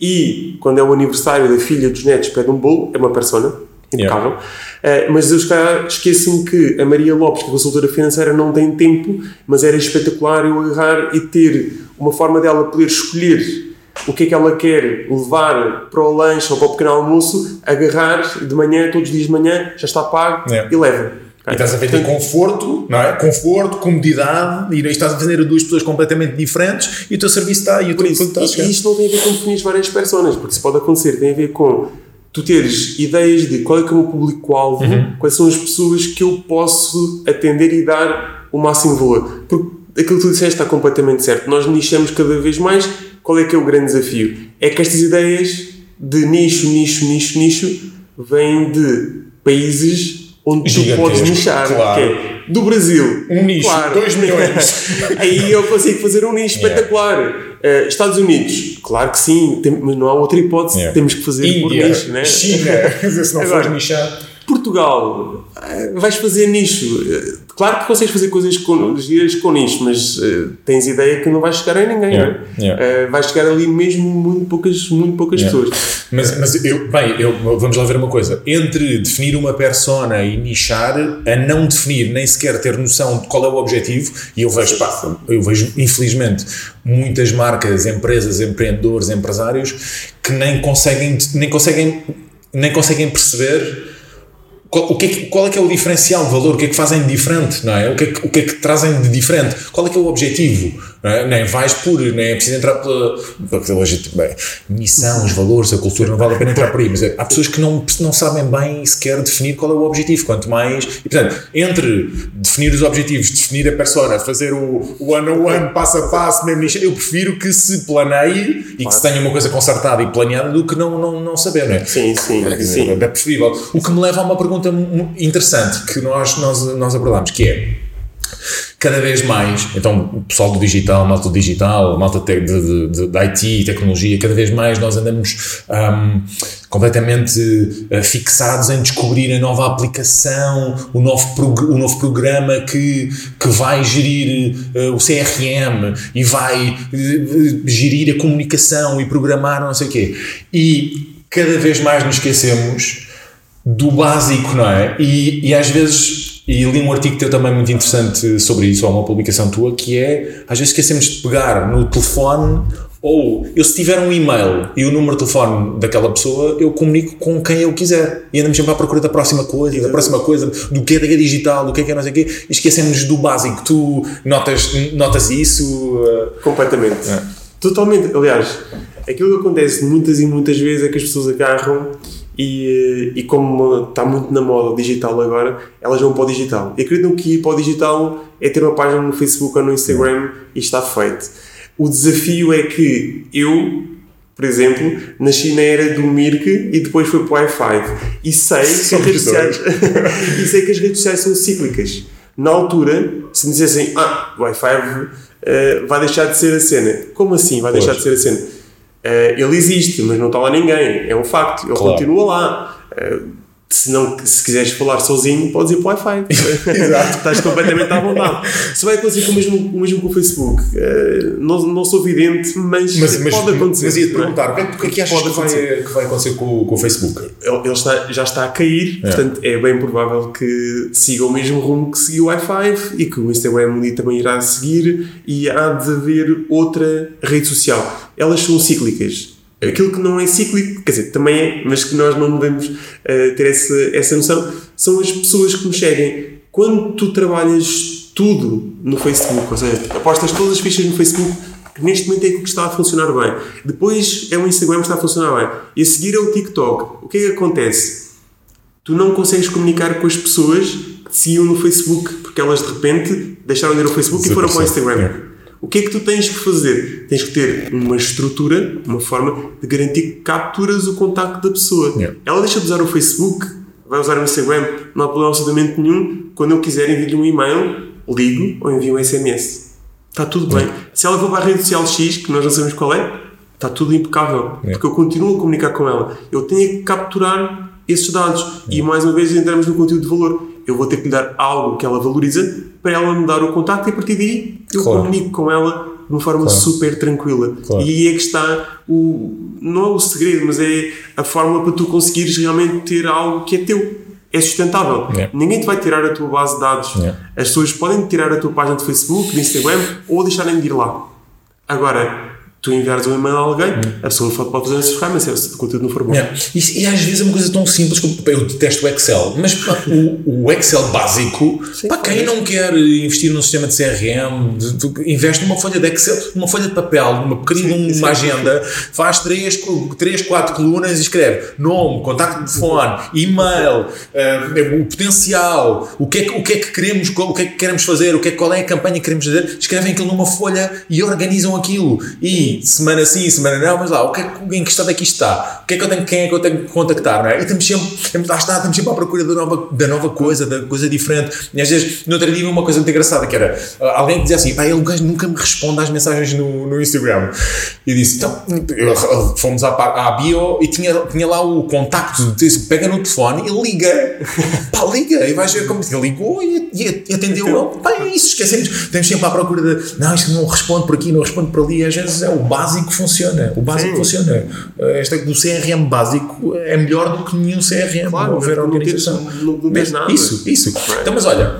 E, quando é o aniversário da filha dos netos, pede um bolo, é uma persona, impecável. Eh, mas eu esqueço-me que a Maria Lopes, que é consultora financeira, não tem tempo, mas era espetacular eu agarrar e ter uma forma dela poder escolher o que é que ela quer levar para o lanche ou para o pequeno almoço, agarrar de manhã, todos os dias de manhã, já está pago Yeah. e leva. E estás a vender conforto, não é? Conforto, comodidade, e estás a vender a duas pessoas completamente diferentes e o teu serviço está e o teu isso, está a e, chegar. e isto não tem a ver com definir várias personas, porque isso pode acontecer, tem a ver com tu teres ideias de qual é que é o meu público-alvo, Uhum. quais são as pessoas que eu posso atender e dar o máximo valor. Porque aquilo que tu disseste está completamente certo. Nós nichamos cada vez mais. Qual é que é o grande desafio? É que estas ideias de nicho, nicho, nicho, nicho vêm de países onde tu podes nichar. claro. Que é do Brasil. Um nicho, dois milhões. Aí eu consigo fazer um nicho Yeah. espetacular. Eh, Estados Unidos, claro que sim, tem- mas não há outra hipótese, Yeah. temos que fazer por Índia, nicho, né? China, se não Agora, fores nichado. Portugal, eh, vais fazer nicho. Eh, Claro que consegues fazer coisas com, giras com nicho, mas eh, tens ideia que não vais chegar a ninguém, Yeah, né? yeah. Eh, vais chegar ali mesmo muito poucas, muito poucas Yeah. pessoas. Mas, mas eu, bem, eu, vamos lá ver uma coisa. Entre definir uma persona e nichar, a não definir, nem sequer ter noção de qual é o objetivo, e eu vejo, pá, eu vejo, infelizmente, muitas marcas, empresas, empreendedores, empresários que nem conseguem, nem conseguem, nem conseguem perceber qual, o que é que, qual é que é o diferencial de valor, o que é que fazem de diferente, não é? O que é que, o que, é que trazem de diferente, qual é que é o objetivo, é? Nem vais por, nem é preciso entrar pela, pela hoje, bem, missão, os valores, a cultura, não vale a pena entrar por aí, mas é, há pessoas que não, não sabem bem sequer definir qual é o objetivo, quanto mais, e portanto, entre definir os objetivos, definir a persona, fazer o one-on-one, passo a passo, mesmo nicho, eu prefiro que se planeie e que se tenha uma coisa concertada e planeada do que não, não, não saber, não é? Sim, sim, dizer, sim. É preferível. O que me leva a uma pergunta interessante que nós, nós, nós abordamos, que é cada vez mais, então o pessoal do digital, malta do digital, malta de, de, de, de IT, tecnologia, cada vez mais nós andamos ahm, completamente eh, fixados em descobrir a nova aplicação, o novo, o novo programa que, que vai gerir eh, o CRM e vai eh, gerir a comunicação e programar não sei o quê. E cada vez mais nos esquecemos do básico, não é? E, e às vezes, e li um artigo teu também muito interessante sobre isso, ou uma publicação tua, que é, às vezes esquecemos de pegar no telefone, ou eu se tiver um e-mail e o número de telefone daquela pessoa, eu comunico com quem eu quiser. E andamos sempre à procura da próxima coisa, da próxima coisa, do que é que é digital, do que é que é não sei o quê, e esquecemos do básico. Tu notas, notas isso? Completamente. Totalmente. Aliás, aquilo que acontece muitas e muitas vezes é que as pessoas agarram e, e como está muito na moda o digital agora, elas vão para o digital. E acreditam que ir para o digital é ter uma página no Facebook ou no Instagram e está feito. O desafio é que eu, por exemplo, nasci na era do Mirk e depois fui para o Wi-Fi. E sei que as redes sociais, e sei que as redes sociais são cíclicas. Na altura, se me dissessem, ah, o Wi-Fi eh, vai deixar de ser a cena. Como assim vai deixar de ser a cena? Ele existe, mas não está lá ninguém. É um facto. Ele Claro. continua lá. Se, não, se quiseres falar sozinho, podes ir para o Wi-Fi. Exato. Estás completamente à vontade. Se vai acontecer com o mesmo, o mesmo com o Facebook, uh, não, não sou vidente, mas, Mas, mas, pode acontecer. mas ia-te é? perguntar, o que é, que, é que achas Pode que vai, acontecer. que vai acontecer com, o- com o Facebook? Ele, ele está, já está a cair, portanto é bem provável que siga o mesmo rumo que seguiu o i5 e que o Instagram também irá seguir e há de haver outra rede social. Elas são cíclicas. Aquilo que não é cíclico, quer dizer, também é, mas que nós não devemos eh, ter essa, essa noção, são as pessoas que nos seguem. Quando tu trabalhas tudo no Facebook, ou seja, apostas todas as fichas no Facebook, que neste momento é aquilo que está a funcionar bem. Depois é o Instagram que está a funcionar bem. E a seguir é o TikTok. O que é que acontece? Tu não consegues comunicar com as pessoas que te seguiam no Facebook, porque elas de repente deixaram de ir ao Facebook e foram para o Instagram. O que é que tu tens que fazer? Tens que ter uma estrutura, uma forma de garantir que capturas o contacto da pessoa. Yeah. Ela deixa de usar o Facebook, vai usar o Instagram, não há problema absolutamente nenhum. Quando eu quiser enviar-lhe um e-mail, ligo ou envio um SMS. Está tudo bem. Se ela for para a rede social X, que nós não sabemos qual é, está tudo impecável. Yeah. Porque eu continuo a comunicar com ela. Eu tenho que capturar esses dados. E mais uma vez entramos no conteúdo de valor. Eu vou ter que lhe dar algo que ela valoriza para ela me dar o contacto e a partir daí eu Claro. comunico com ela de uma forma Claro. super tranquila. Claro. E aí é que está o. não é o segredo, mas é a fórmula para tu conseguires realmente ter algo que é teu. É sustentável. Yeah. Ninguém te vai tirar a tua base de dados. Yeah. As pessoas podem tirar a tua página de Facebook, de Instagram ou deixarem de ir lá. Agora, tu enviares um e-mail a alguém, a pessoa pode fazer essas ferramentas se o conteúdo não for bom. Yeah. E, e às vezes é uma coisa tão simples como eu detesto o Excel, mas pá, o, o Excel básico, para quem não quer investir num sistema de CRM, de- de- investe numa folha de Excel, numa folha de papel, numa pequenina Sim, uma sim. agenda, faz três, três, quatro colunas e escreve nome, contacto de telefone, e-mail, eh, o potencial, o que, é que, o que é que queremos, o que é que queremos fazer, o que é, qual é a campanha que queremos fazer, escrevem aquilo numa folha e organizam aquilo. E semana sim, semana não, mas lá, o que é, em que estado é que isto está? O que é que eu tenho, quem é que eu tenho que contactar, não é? E estamos sempre, lá está, estamos sempre à procura da nova, da nova coisa, da coisa diferente. E às vezes, no outro dia, uma coisa muito engraçada que era ah, alguém que dizia assim: pá, ele nunca me responde às mensagens no, no Instagram. E eu disse: então, eu- fomos à, à bio e tinha, tinha lá o contacto, disse, pega no telefone e liga. pá, liga. E vais ver como ele ligou e, e- e atendeu. Pá, é isso, esquecemos. Estamos sempre à procura de, não, isto não responde por aqui, não responde por ali. Às vezes é o básico funciona. O básico Sim. funciona. Esta do CRM básico é melhor do que nenhum CRM. Claro, Não haver tens- organização. não- não tens nada. Isso, isso. Então, mas olha,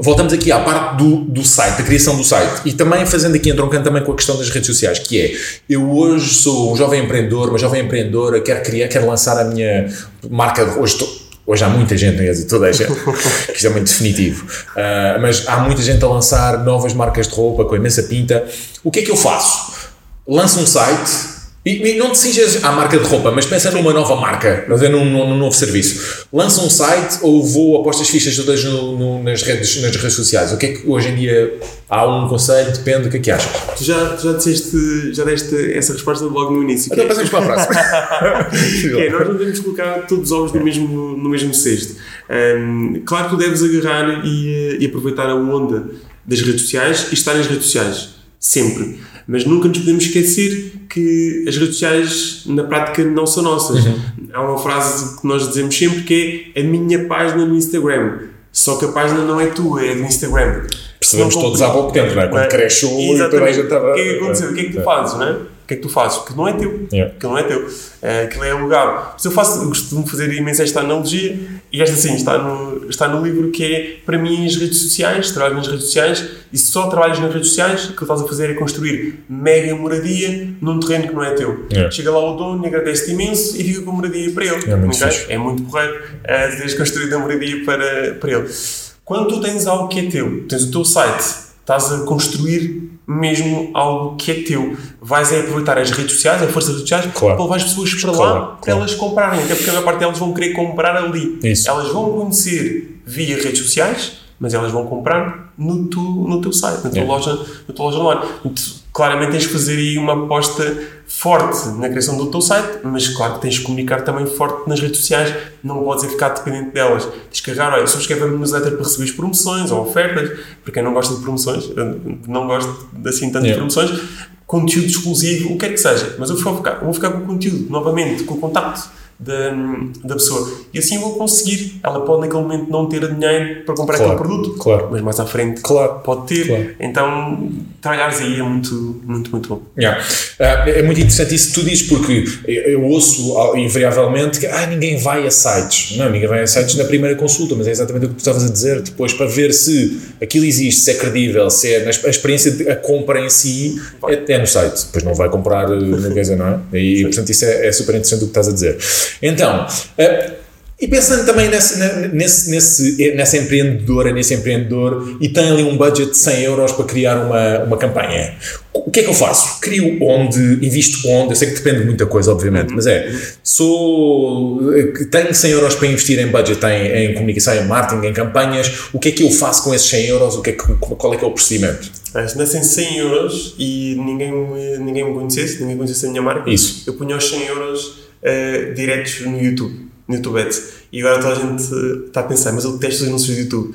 voltamos aqui à parte do, do site, da criação do site e também fazendo aqui, entroncando também com a questão das redes sociais, que é, eu hoje sou um jovem empreendedor, uma jovem empreendedora, quero criar, quero lançar a minha marca, de- hoje estou- Hoje há muita gente, não ia dizer toda a gente, que isto é muito definitivo, Ah, mas há muita gente a lançar novas marcas de roupa com imensa pinta. O que é que eu faço? Lanço um site e, e não te cinjas à marca de roupa, mas pensa numa nova marca, não é? num, num, num novo serviço. Lança um site ou vou aposto as fichas todas no- no- nas, redes, nas redes sociais? O que é que hoje em dia há um conselho? Depende do que é que achas. Tu já, já disseste, já deste essa resposta logo no início. Então é- passamos para a próxima. é, nós não devemos colocar todos os ovos no mesmo, no mesmo cesto. Hum, claro que tu deves agarrar e, eh, e aproveitar a onda das redes sociais e estar nas redes sociais. Sempre. Mas nunca nos podemos esquecer que as redes sociais, na prática, não são nossas. Há uma frase que nós dizemos sempre que é a minha página no Instagram. Só que a página não é tua, é do Instagram. Percebemos todos há pouco tempo, não é? Quando cresce o e toda a gente estava. O que é que aconteceu? O que é que tu fazes, não é? O que é que tu fazes? Porque não é teu. Yeah. Aquilo não é teu. Eh, Aquilo é alugado. Mas eu faço, eu costumo fazer imensa esta analogia e esta sim está no, está no livro que é para mim as redes sociais, trabalho nas redes sociais e se só trabalhas nas redes sociais, o que estás a fazer é construir mega moradia num terreno que não é teu. Yeah. Chega lá o dono e agradece-te imenso e fica com a moradia para ele. É muito Ok? fixe. É muito porreiro uh, teres construído a moradia para, para ele. Quando tu tens algo que é teu, tens o teu site, estás a construir mesmo algo que é teu, vais a aproveitar as redes sociais, a força das redes sociais, Claro. para levar as pessoas para Claro, lá, para claro. elas comprarem, até porque a maior parte delas vão querer comprar ali. Isso. Elas vão conhecer via redes sociais, mas elas vão comprar no, tu, no teu site, na tua, É. loja, na tua loja online. Portanto, Claramente tens que fazer aí uma aposta forte na criação do teu site, mas claro que tens que comunicar também forte nas redes sociais, não podes é ficar dependente delas. Tens que agarrar, olha, subscreve a minha newsletter para receber promoções ou ofertas, para quem não gosta de promoções, eu não gosto assim tanto Yeah. de promoções, conteúdo exclusivo, o que quer que seja, mas eu vou ficar, vou ficar com o conteúdo, novamente, com o contacto da, da pessoa. E assim eu vou conseguir. Ela pode naquele momento não ter dinheiro para comprar Claro, aquele produto, claro. mas mais à frente Claro, pode ter. claro. Então, trabalhares aí é muito, muito, muito bom. Yeah. Ah, é muito interessante isso que tu dizes, porque eu ouço ah, invariavelmente que ah, ninguém vai a sites. Não, ninguém vai a sites na primeira consulta, mas é exatamente o que tu estavas a dizer. Depois, para ver se aquilo existe, se é credível, se é a experiência de a compra em si, é, é no site. Depois não vai comprar eh, na coisa, não é? E, portanto, isso é, é super interessante o que estás a dizer. Então. ah, e pensando também nesse, nesse, nesse, nessa empreendedora, nesse empreendedor, e tem ali um budget de 100 euros para criar uma, uma campanha, o que é que eu faço? Crio onde, invisto onde? Eu sei que depende de muita coisa, obviamente, mas é, sou, tenho 100 euros para investir em budget, em, em comunicação, em marketing, em campanhas, o que é que eu faço com esses 100 euros? O que é que, qual é que é o procedimento? Se nascem 100 euros e ninguém me, ninguém me conhecesse, ninguém conhecesse a minha marca, Isso. eu punha os 100 euros ah, diretos no YouTube, no YouTube Ads. E agora toda a gente está a pensar, mas eu detesto os anúncios do YouTube.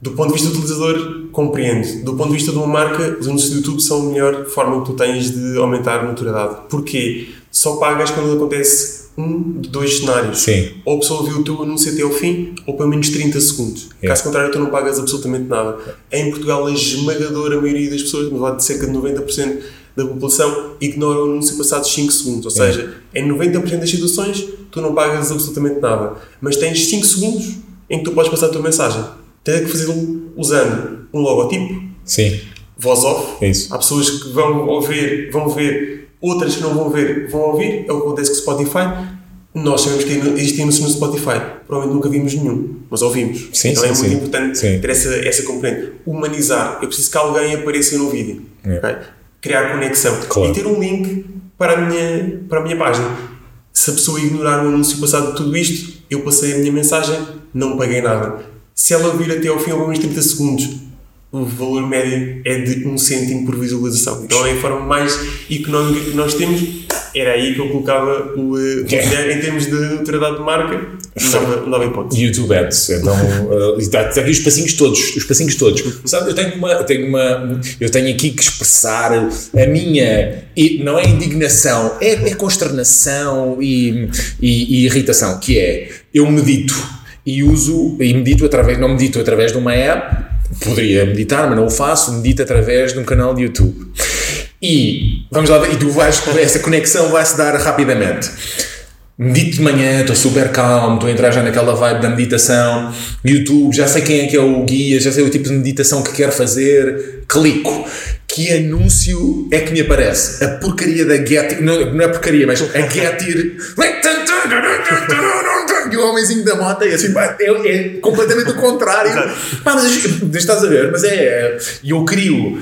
Do ponto de vista do utilizador, compreendo. Do ponto de vista de uma marca, os anúncios do YouTube são a melhor forma que tu tens de aumentar a notoriedade. Porquê? Só pagas quando acontece um de dois cenários. Sim. Ou a pessoa viu o teu anúncio até ao fim, ou pelo menos 30 segundos. É. Caso contrário, tu não pagas absolutamente nada. Em Portugal, a esmagadora maioria das pessoas, a falar de cerca de 90% da população, ignora o anúncio passados 5 segundos. Ou seja, em 90% das situações, tu não pagas absolutamente nada. Mas tens 5 segundos em que tu podes passar a tua mensagem. Tens que fazê-lo usando um logotipo, Sim, voz off. é isso. Há pessoas que vão ouvir, vão ver, outras que não vão ver, vão ouvir. É o que acontece com o Spotify. Nós sabemos que existem anúncios no Spotify. Provavelmente nunca vimos nenhum, mas ouvimos. Sim, então sim, é muito sim. importante ter essa, essa componente. Humanizar. Eu preciso que alguém apareça no vídeo. É. ok? Criar conexão. Claro. E ter um link para a, minha, para a minha página. Se a pessoa ignorar o anúncio passado de tudo isto, eu passei a minha mensagem, não paguei nada. Se ela vir até ao fim, ao menos 30 segundos, o valor médio é de 1 cêntimo por visualização. Então é a forma mais económica que nós temos. Era aí que eu colocava o, eh, o dinheiro em termos de notoriedade de marca. Não dava. YouTube Ads. Então, uh, está, está aqui os passinhos todos, os passinhos todos. Sabe, eu tenho uma, eu tenho uma, eu tenho aqui que expressar a minha, e não é indignação, é, é consternação e, e, e irritação, que é, eu medito e uso, e medito através, não medito através de uma app, poderia meditar, mas não o faço, medito através de um canal de YouTube. E, vamos lá, e tu vais, essa conexão vai-se dar rapidamente. Medito de manhã, estou super calmo, estou a entrar já naquela vibe da meditação. YouTube, já sei quem é que é o guia, já sei o tipo de meditação que quero fazer. Clico. Que anúncio é que me aparece? A porcaria da Getir. Não, não é porcaria, mas a Getir. E o homenzinho da moto é assim, é, é completamente o contrário. Pá, mas estás a ver? Mas é. E eu crio.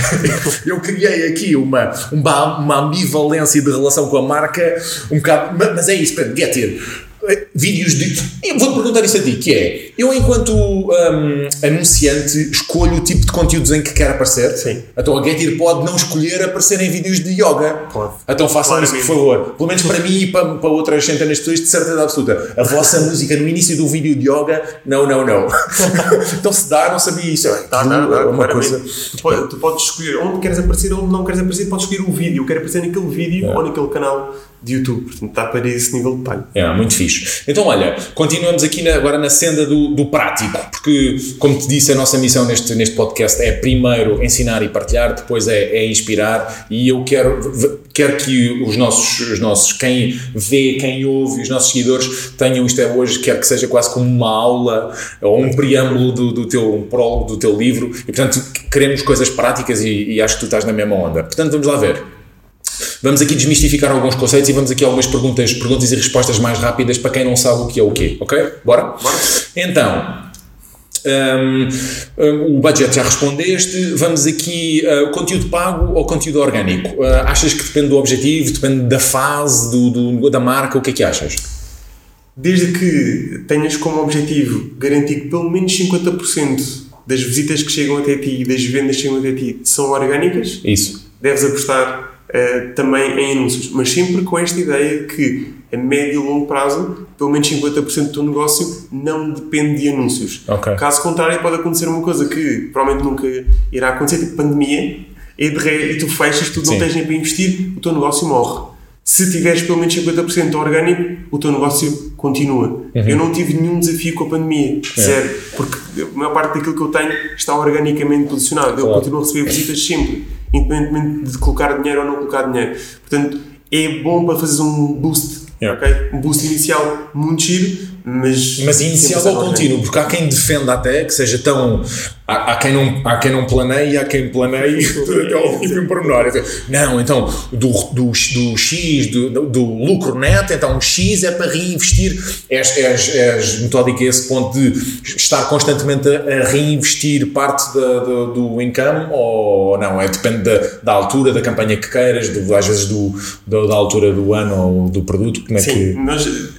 eu criei aqui uma, uma, uma ambivalência de relação com a marca, um bocado. ma- Mas é isso, portanto, Getir. Eh, Vídeos de. Eu vou perguntar isso a ti, que é. Eu, enquanto hum, anunciante, escolho o tipo de conteúdos em que quero aparecer. Sim. Então a Getir pode não escolher aparecer em vídeos de yoga. Pode. Então façam isso, por favor. Pelo menos para mim e para, para outras centenas de pessoas, de certeza absoluta. A vossa música no início do vídeo de yoga, não, não, não. então se dá, não sabia isso. Dá, dá, dá, é uma coisa. Tu, pode- tu podes escolher onde queres aparecer, onde não queres aparecer, podes escolher o vídeo. Quero aparecer naquele vídeo ou naquele canal de YouTube. Portanto, está para esse nível de detalhe. É, muito fixe. Então, olha, continuamos aqui na- agora na senda do, do prático, porque, como te disse, a nossa missão neste, neste podcast é primeiro ensinar e partilhar, depois é, é inspirar, e eu quero, quero que os nossos, os nossos, quem vê, quem ouve, os nossos seguidores tenham isto é hoje, quero que seja quase como uma aula ou um preâmbulo do, do teu um prólogo do teu livro, e portanto queremos coisas práticas e, e acho que tu estás na mesma onda. Portanto, vamos lá ver. Vamos aqui desmistificar alguns conceitos e vamos aqui algumas perguntas, perguntas e respostas mais rápidas para quem não sabe o que é o quê, ok? Bora? Bora. Então, hum, hum, o budget já respondeste. Vamos aqui, uh, conteúdo pago ou conteúdo orgânico? Uh, achas que depende do objetivo, depende da fase, do, do- da marca? O que é que achas? Desde que tenhas como objetivo garantir que pelo menos 50% das visitas que chegam até ti e das vendas que chegam até ti são orgânicas, Isso. deves apostar eh, também em anúncios. Mas sempre com esta ideia que a médio e longo prazo, pelo menos 50% do teu negócio não depende de anúncios. Ok. Caso contrário, pode acontecer uma coisa que provavelmente nunca irá acontecer, tipo pandemia. e, de re, e tu fechas, tu Sim. não tens nem para investir, o teu negócio morre. Se tiveres pelo menos 50% orgânico, o teu negócio continua. Uhum. Eu não tive nenhum desafio com a pandemia, É. zero. Porque a maior parte daquilo que eu tenho está organicamente posicionado. Eu Claro. continuo a receber visitas sempre, independentemente de colocar dinheiro ou não colocar dinheiro. Portanto, é bom para fazeres um boost, Yeah. ok? Um boost inicial muito giro, mas. Mas inicial ou contínuo, porque há quem defenda até que seja tão. Há, há quem, não, há quem não planeie e há quem planeie até ao último pormenor. Não, então, do, do, do X, do, do, do lucro neto, então o X é para reinvestir. És, és, és metódico a esse ponto de estar constantemente a, a reinvestir parte da, do, do income ou não? É, depende da, da altura da campanha que queiras, do, às vezes do, da, da altura do ano ou do produto. Como é Sim, que. nós.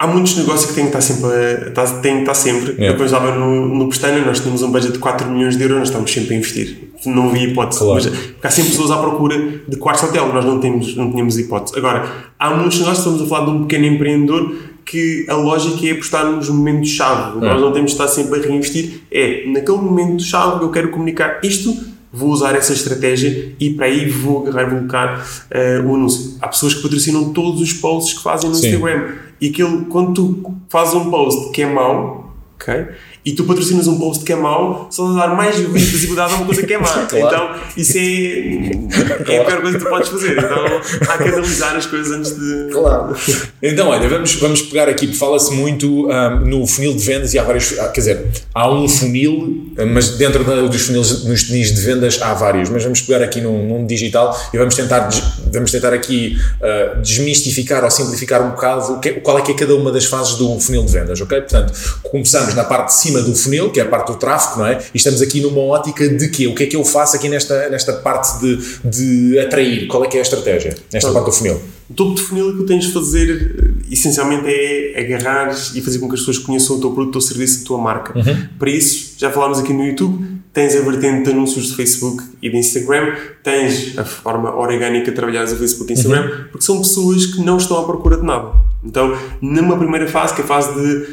Há muitos negócios que têm que estar sempre. A, tá- têm que estar sempre. Yeah. Depois estava no, no Pestana, nós tínhamos um budget de 4 milhões de euros, nós estávamos sempre a investir. Não havia hipótese. Claro. Mas, porque há sempre pessoas à procura de quartos hotel, nós não, temos, não tínhamos hipótese. Agora, há muitos negócios, estamos a falar de um pequeno empreendedor que a lógica é apostar nos momentos-chave. Nós não temos de estar sempre a reinvestir. É, naquele momento-chave eu quero comunicar isto, vou usar essa estratégia e para aí vou agarrar e vou colocar eh, o anúncio. Há pessoas que patrocinam todos os posts que fazem no Sim. Instagram e aquilo, quando tu fazes um post que é mau, ok? E tu patrocinas um post que é mau, só a dar mais visibilidade a uma coisa que é má. Claro. Então, isso é, é a pior coisa que tu podes fazer. Então, há que analisar as coisas antes de. Claro. Então, olha, vamos, vamos pegar aqui, fala-se muito ahm, no funil de vendas e há vários, ah, quer dizer, há um funil, ah, mas dentro dos funis, nos funis de vendas há vários, mas vamos pegar aqui num, num digital e vamos tentar, vamos tentar aqui ah, desmistificar ou simplificar um bocado qual é que é cada uma das fases do funil de vendas, ok? Portanto, começamos na parte de cima do funil, que é a parte do tráfego, não é? E estamos aqui numa ótica de quê? O que é que eu faço aqui nesta, nesta parte de, de atrair? Qual é que é a estratégia nesta Então, parte do funil? O topo de funil que tu tens de fazer, eh, essencialmente, é agarrar e fazer com que as pessoas conheçam o teu produto, o teu serviço, a tua marca. Para isso, já falámos aqui no YouTube, tens a vertente de anúncios de Facebook e de Instagram, tens a forma orgânica de trabalhares o Facebook e Instagram, porque são pessoas que não estão à procura de nada. Então, numa primeira fase, que é a fase de,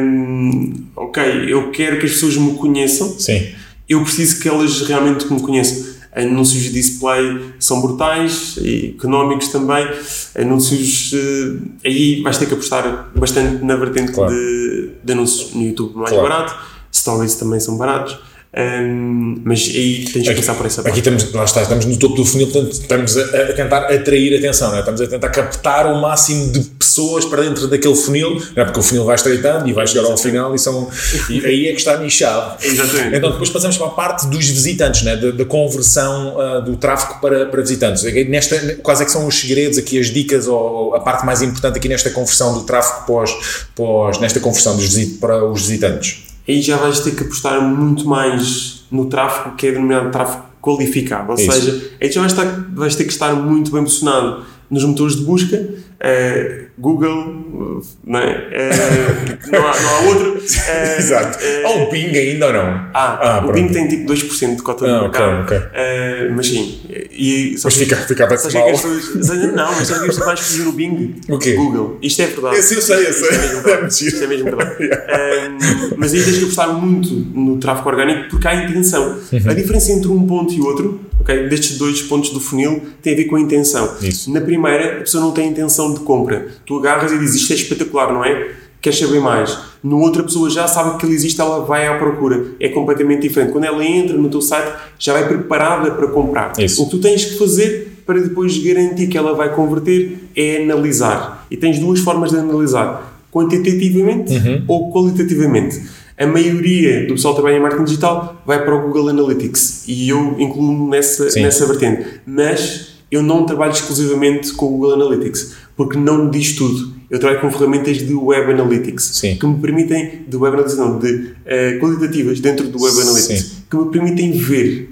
hum, ok, eu quero que as pessoas me conheçam, Sim. eu preciso que elas realmente me conheçam. Anúncios de display são brutais, e económicos também. Anúncios. eh, aí vais ter que apostar bastante na vertente Claro. de, de anúncios no YouTube mais Claro. barato. Stories também são baratos. Hum, mas aí tens que passar por essa parte. Aqui estamos, lá está, estamos no topo do funil, portanto estamos a, a tentar atrair atenção, não é? estamos a tentar captar o máximo de pessoas para dentro daquele funil, é? porque o funil vai estreitando e vai chegar ao final e, são, e aí é que está nichado. Exatamente. Então depois passamos para a parte dos visitantes, né? da, da conversão ah, do tráfego para, para visitantes. Nesta, quais é que são os segredos aqui, as dicas ou a parte mais importante aqui nesta conversão do tráfego pós, pós nesta conversão dos para os visitantes? Aí já vais ter que apostar muito mais no tráfego que é denominado tráfego qualificado. Ou Isso. seja, aí já vais, estar, vais ter que estar muito bem posicionado nos motores de busca, eh, Google, não, é? Eh, não, há, não há outro. eh, Exato. eh, Ou o Bing ainda ou não? ah, o pronto. Bing tem tipo 2% de cota de Ah, mercado. Eh, mas sim. E, só Mas que- fica, fica só que mal. pessoas- não, mas sabe que as pessoas vais pedir no Bing? O quê? Google. Isto é verdade. Esse eu sei, eu sei. Isto é mesmo É verdade. Isto é. Um, mas aí tens que apostar muito no tráfego orgânico porque há intenção. Uhum. A diferença entre um ponto e outro, ok, destes dois pontos do funil, tem a ver com a intenção. Isso. Na primeira, a pessoa não tem intenção de compra. Tu agarras e dizes isto é espetacular, não é? Queres saber mais? No outro, a pessoa já sabe que ele existe, ela vai à procura. É completamente diferente. Quando ela entra no teu site, já vai preparada para comprar. Isso. O que tu tens que fazer para depois garantir que ela vai converter é analisar. E tens duas formas de analisar: quantitativamente ou qualitativamente. A maioria do pessoal que trabalha em marketing digital vai para o Google Analytics e eu incluo-me nessa, Sim. nessa vertente. Mas eu não trabalho exclusivamente com o Google Analytics porque não me diz tudo. Eu trabalho com ferramentas de Web Analytics Sim. que me permitem, de Web Analytics, não, de eh, qualitativas dentro do Web Analytics, Sim. que me permitem ver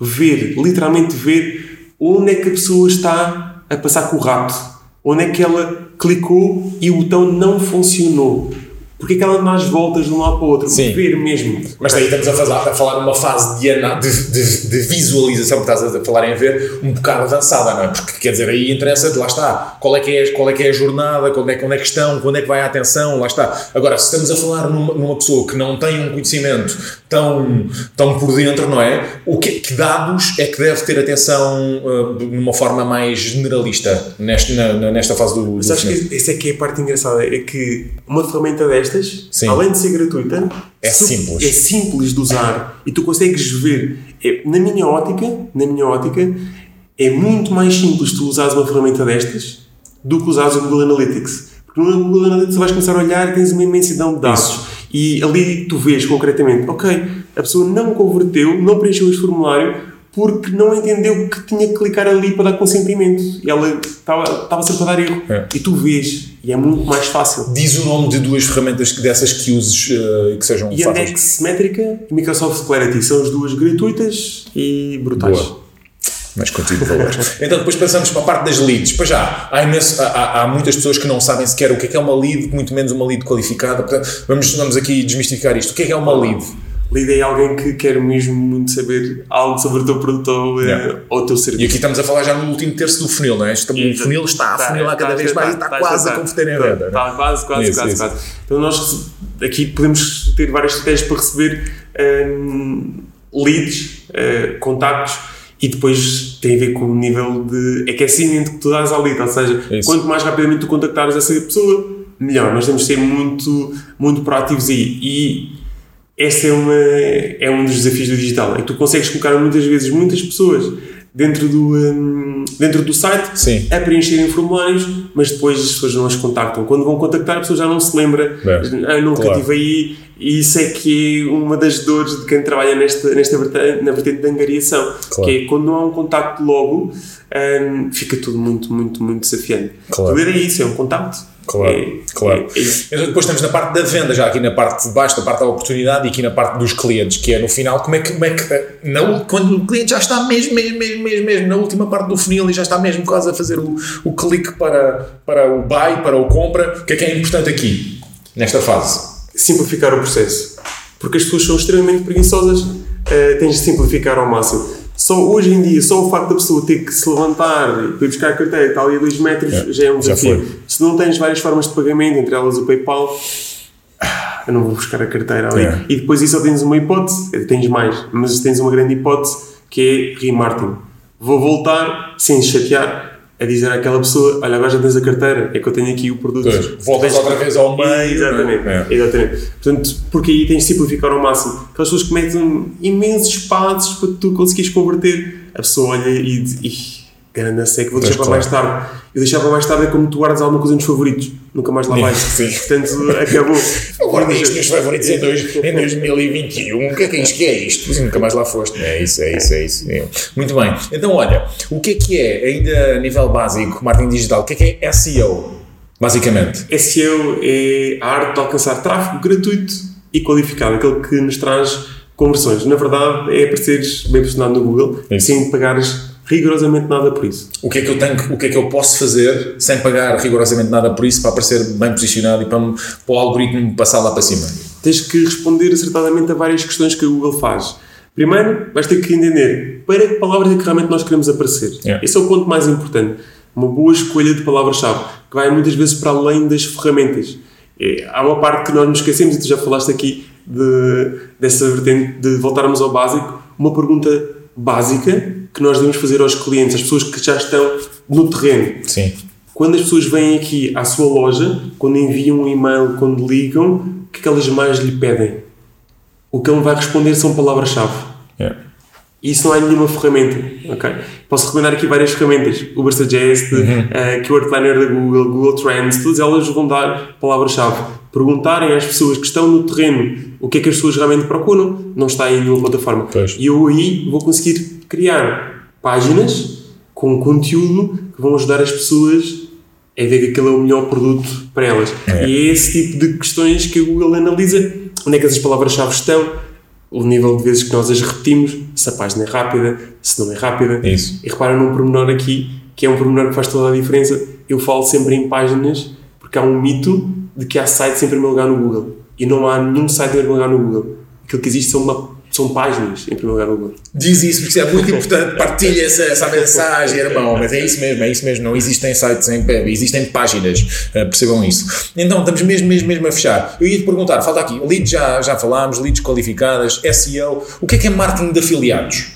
ver, literalmente ver onde é que a pessoa está a passar com o rato, onde é que ela clicou e o botão não funcionou. Porque é que ela anda às voltas de um lado para o outro? Sim. Ver mesmo. Mas aí estamos a, falar, a falar numa fase de, ana- de, de- de visualização, que estás a falar em ver, um bocado avançada, não é? Porque quer dizer, aí interessa, lá está, qual é que é, qual é, que é a jornada, quando é, onde é que estão, quando é que vai a atenção, lá está. Agora, se estamos a falar numa, numa pessoa que não tem um conhecimento tão, tão por dentro, não é? O que, que dados é que deve ter atenção uh, de uma forma mais generalista neste, na, nesta fase do, do Mas acho que essa é que é a parte engraçada, é que uma ferramenta destas, Sim. além de ser gratuita, É simples. é simples de usar e tu consegues ver, é, na minha ótica, na minha ótica, é muito mais simples tu usares uma ferramenta destas do que usares o Google Analytics. Porque no Google Analytics vais começar a olhar e tens uma imensidão de dados. E ali tu vês concretamente, ok, a pessoa não converteu, não preencheu este formulário porque não entendeu que tinha que clicar ali para dar consentimento. E ela estava sempre a dar erro. É. E tu vês, e é muito mais fácil. Diz o nome de duas ferramentas dessas que uses uh, e que sejam fáceis. Yandex Métrica e Microsoft Clarity são as duas gratuitas e brutais. Boa. Mas contigo valores. então depois passamos para a parte das leads. Para já, há, imenso, há- há, muitas pessoas que não sabem sequer o que é que é uma lead, muito menos uma lead qualificada. Portanto, vamos, vamos aqui desmistificar isto. O que é que é uma lead? Lead é alguém que quer mesmo muito saber algo sobre o teu produto ou, eh, Yeah. ou o teu E serviço. aqui estamos a falar já no último terço do funil, não é? Este- O funil está a funilar cada vez mais e está quase a converter em venda. é? Está quase, quase, quase, quase. Então nós aqui podemos ter várias estratégias para receber hum, leads, eh, contactos e depois tem a ver com o nível de aquecimento que tu dás lead, ou seja, Isso. quanto mais rapidamente tu contactares essa pessoa, melhor. Nós temos de ser muito, muito proativos aí e esse é, uma, é um dos desafios do digital, é que tu consegues colocar muitas vezes muitas pessoas dentro do, hum, dentro do site Sim. a preencherem formulários, mas depois as pessoas não as contactam. Quando vão contactar, a pessoa já não se lembra. Bem, ah, nunca claro. estive aí. E isso é que é uma das dores de quem trabalha nesta, nesta vertente, na vertente da angariação. Claro. Que é quando não há um contacto logo, hum, fica tudo muito, muito, muito desafiante. Claro. Poder é isso, é um contacto. Claro, É- claro. é- é. Então, depois estamos na parte da venda, já aqui na parte de baixo, na parte da oportunidade e aqui na parte dos clientes, que é no final, como é que, como é que na, quando o cliente já está mesmo, mesmo, mesmo, mesmo, mesmo na última parte do funil e já está mesmo quase a fazer o, o clique para, para o buy, para o compra, o que é que é importante aqui, nesta fase? simplificar o processo. Porque as pessoas são extremamente preguiçosas, eh, tens de simplificar ao máximo. Só hoje em dia, só o facto da pessoa ter que se levantar e buscar a carteira e está ali a 2 metros É, já é um desafio. Se não tens várias formas de pagamento, entre elas o PayPal, ah, eu não vou buscar a carteira ali. É. E depois isso só tens uma hipótese, tens mais, mas tens uma grande hipótese que é remarketing. Vou voltar, sem chatear, a dizer àquela pessoa: Olha, agora já tens a carteira, é que eu tenho aqui o produto. Pois, voltas outra vez ao meio, Exatamente, não é? exatamente. Portanto, porque aí tens de simplificar ao máximo. Aquelas pessoas que metem imensos passos para tu conseguires converter. A pessoa olha e diz: Ih, grande seca, vou deixar para mais tarde. Eu deixar para mais tarde é como tu guardas alguma coisa nos favoritos. Nunca mais lá vais. Sim. Portanto, acabou. Eu guardei isto nos favoritos em, dois, em 2021. O que é que é isto? que é isto? Nunca mais lá foste. É isso, é isso, é isso. É. Muito bem. Então, olha, o que é que é, ainda a nível básico, marketing digital, o que é que é SEO? Basicamente. SEO é a arte de alcançar tráfego gratuito e qualificado, aquele que nos traz conversões. Na verdade, é apareceres bem posicionado no Google Isso. sem pagares rigorosamente nada por isso. O que é que eu tenho, o que é que eu posso fazer sem pagar rigorosamente nada por isso para aparecer bem posicionado e para, para o algoritmo passar lá para cima? tens que responder acertadamente a várias questões que a Google faz. Primeiro, vais ter que entender para que palavras é que realmente nós queremos aparecer. Yeah. Esse é o ponto mais importante. Uma boa escolha de palavras-chave, que vai muitas vezes para além das ferramentas. É, há uma parte que nós nos esquecemos, e tu já falaste aqui de, dessa vertente de voltarmos ao básico. Uma pergunta básica que nós devemos fazer aos clientes, às pessoas que já estão no terreno. Sim. Quando as pessoas vêm aqui à sua loja, quando enviam um e-mail, quando ligam, o que é que elas mais lhe pedem? O que ele vai responder são palavras-chave. Yeah. E isso não é nenhuma ferramenta. ok? Posso recomendar aqui várias ferramentas. Uber Suggest, eh, Keyword Planner da Google, Google Trends, todas elas vão dar palavras-chave. Perguntarem às pessoas que estão no terreno o que é que as pessoas realmente procuram, não está em nenhuma plataforma. Pois. E eu aí vou conseguir criar páginas com conteúdo que vão ajudar as pessoas a ver que aquele é o melhor produto para elas. É. E é esse tipo de questões que a Google analisa. Onde é que essas palavras-chave estão? O nível de vezes que nós as repetimos, se a página é rápida, se não é rápida. Isso. E repara num pormenor aqui, que é um pormenor que faz toda a diferença. Eu falo sempre em páginas, porque há um mito de que há sites em primeiro lugar no Google. E não há nenhum site em primeiro lugar no Google. Aquilo que existe é uma são páginas, em primeiro lugar, no Uber. Diz isso, porque é muito importante, partilha essa, essa mensagem, irmão. Mas é isso mesmo, é isso mesmo. Não existem sites em web, existem páginas, uh, percebam isso. Então, estamos mesmo, mesmo, mesmo a fechar. Eu ia te perguntar, falta aqui, leads já, já falámos, leads qualificadas, SEO. O que é que é marketing de afiliados?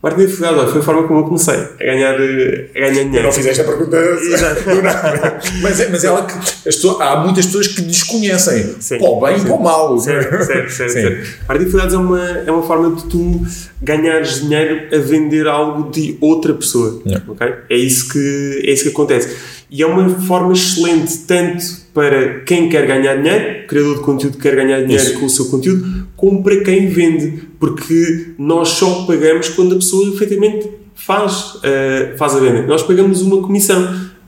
Marketing de afiliados foi a forma como eu comecei a ganhar, a ganhar dinheiro. Não fizeste a pergunta do nada. mas, é, mas ela que as pessoas, há muitas pessoas que desconhecem. Sim, bem e para o mal. Certo, certo, certo. certo. Marketing afiliados é uma, é uma forma de tu ganhares dinheiro a vender algo de outra pessoa. Yeah. Okay? É, isso que, é isso que acontece. E é uma forma excelente, tanto para quem quer ganhar dinheiro, criador de conteúdo quer ganhar dinheiro Isso. com o seu conteúdo, como para quem vende, porque nós só pagamos quando a pessoa efetivamente faz, uh, faz a venda. Nós pagamos uma comissão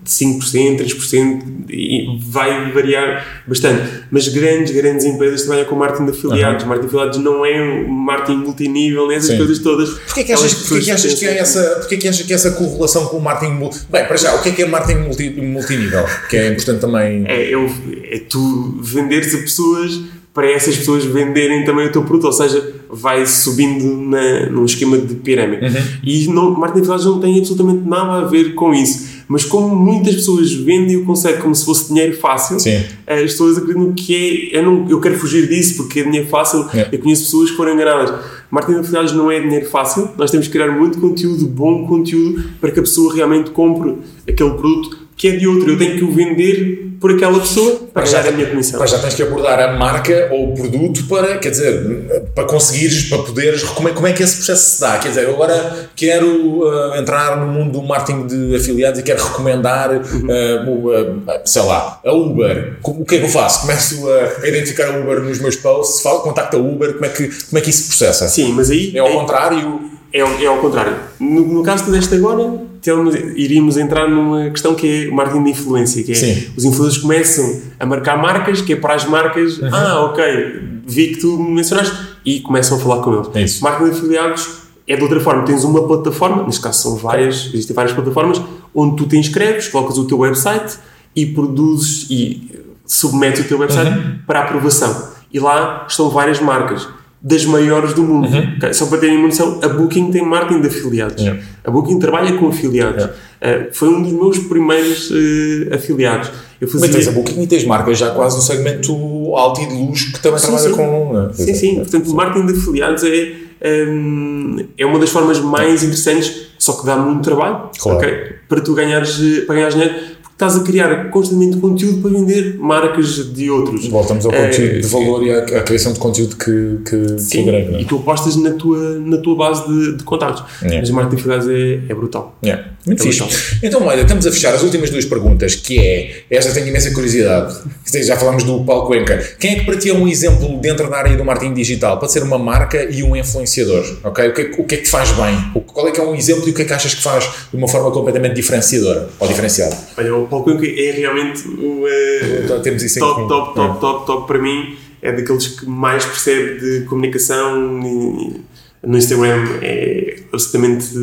5%, 3%, e vai variar bastante. Mas grandes, grandes empresas trabalham com marketing de afiliados. Uhum. Marketing de afiliados não é um marketing multinível, nem essas Sim. coisas todas. Porquê que achas, porquê que, achas que, é essa, porquê que achas que essa correlação com o marketing. Bem, para já, o que é que é marketing multi, multinível? Que é importante também... É, é, é tu venderes a pessoas para essas pessoas venderem também o teu produto, ou seja, vai subindo na, num esquema de pirâmide. Uhum. E não, marketing de afiliados não tem absolutamente nada a ver com isso mas como muitas pessoas vendem o conceito como se fosse dinheiro fácil, Sim. as pessoas acreditam que é. Eu, não, eu quero fugir disso porque é dinheiro fácil. É. Eu conheço pessoas que foram enganadas. Marketing de afiliados não é dinheiro fácil. Nós temos que criar muito conteúdo, bom conteúdo, para que a pessoa realmente compre aquele produto que é de outro. Eu tenho que o vender por aquela pessoa para já a minha comissão. Mas já tens que abordar a marca ou o produto para, quer dizer, para conseguires, para poderes, como é, como é que esse processo se dá? Quer dizer, eu agora quero uh, entrar no mundo do marketing de afiliados e quero recomendar, uhum. uh, uh, sei lá, a Uber. O que é que eu faço? Começo a identificar a Uber nos meus posts, falo, contacto a Uber, como é que, como é que isso se processa? Sim, mas aí... É ao é, contrário... É, é ao contrário. No, no caso que deste agora, temos, iríamos entrar numa questão que é o marketing de influência, que é Sim. os influencers começam a marcar marcas, que é para as marcas, uhum. ah, ok, vi que tu mencionaste, e começam a falar com eles. É isso. Marketing de afiliados é de outra forma, tens uma plataforma, neste caso são várias, existem várias plataformas, onde tu te inscreves, colocas o teu website e produzes e submetes o teu website uhum. para aprovação. E lá estão várias marcas das maiores do mundo. Uhum. Okay? Só para terem uma noção, a Booking tem marketing de afiliados. Yeah. A Booking trabalha com afiliados. Yeah. Uh, foi um dos meus primeiros uh, afiliados. Eu fazia... Mas tens a Booking e tens marcas já quase no segmento alto e de luxo que também sim, trabalha sim. com. Né? Sim, sim. Portanto, o marketing de afiliados é, um, é uma das formas mais interessantes, só que dá muito trabalho claro. okay? para tu ganhares, para ganhares dinheiro estás a criar constantemente conteúdo para vender marcas de outros. Voltamos ao conteúdo é, de valor e à, à, criação de conteúdo que, que, sim, que agrega. É? E tu apostas na tua, na tua base de, de contatos. Yeah. Mas a marketing de é, é brutal. Yeah. Muito é fixe. Então, olha, estamos a fechar as últimas duas perguntas, que é, esta tenho imensa curiosidade, já falamos do Paulo Cuenca. Quem é que para ti é um exemplo dentro da área do marketing digital? Pode ser uma marca e um influenciador, ok? O que, é, o que é que te faz bem? Qual é que é um exemplo e o que é que achas que faz de uma forma completamente diferenciadora ou diferenciada? Olha, o Cuenca é realmente o uh, então, temos isso top, top, top, é. top, top para mim. É daqueles que mais percebe de comunicação e, no Instagram é absolutamente,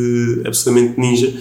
absolutamente ninja.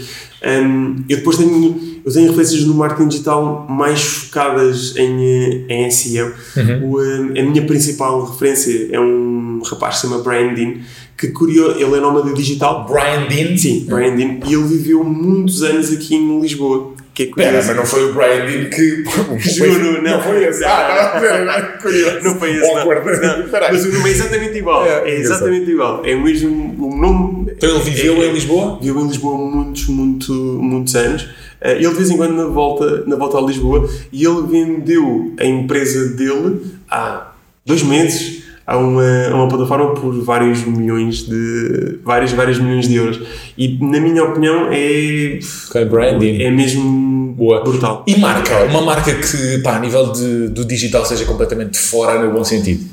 Um, eu depois tenho, eu tenho referências no marketing digital mais focadas em, em SEO. Uhum. O, a minha principal referência é um rapaz que se chama Brian Dean, que curioso, ele é nómada digital. Brian Dean? Sim, Brian Dean. E ele viveu muitos anos aqui em Lisboa. Que é curioso. Pera, mas não foi o Brian Dean que. Juro, não, não foi esse. Ah, não, pera, não, curioso. Não foi esse. Não. não. Mas o nome é exatamente igual. É, é exatamente igual. É mesmo o nome. Então ele viveu é, em Lisboa? Viveu em Lisboa muitos, muito, muitos anos. Eh, ele de vez em quando na volta, na volta a Lisboa e ele vendeu a empresa dele há dois meses a uma, a uma plataforma por vários milhões de vários vários milhões de euros e na minha opinião é okay, branding é mesmo Boa. brutal e marca uma marca que pá, a nível de, do digital seja completamente fora no bom sentido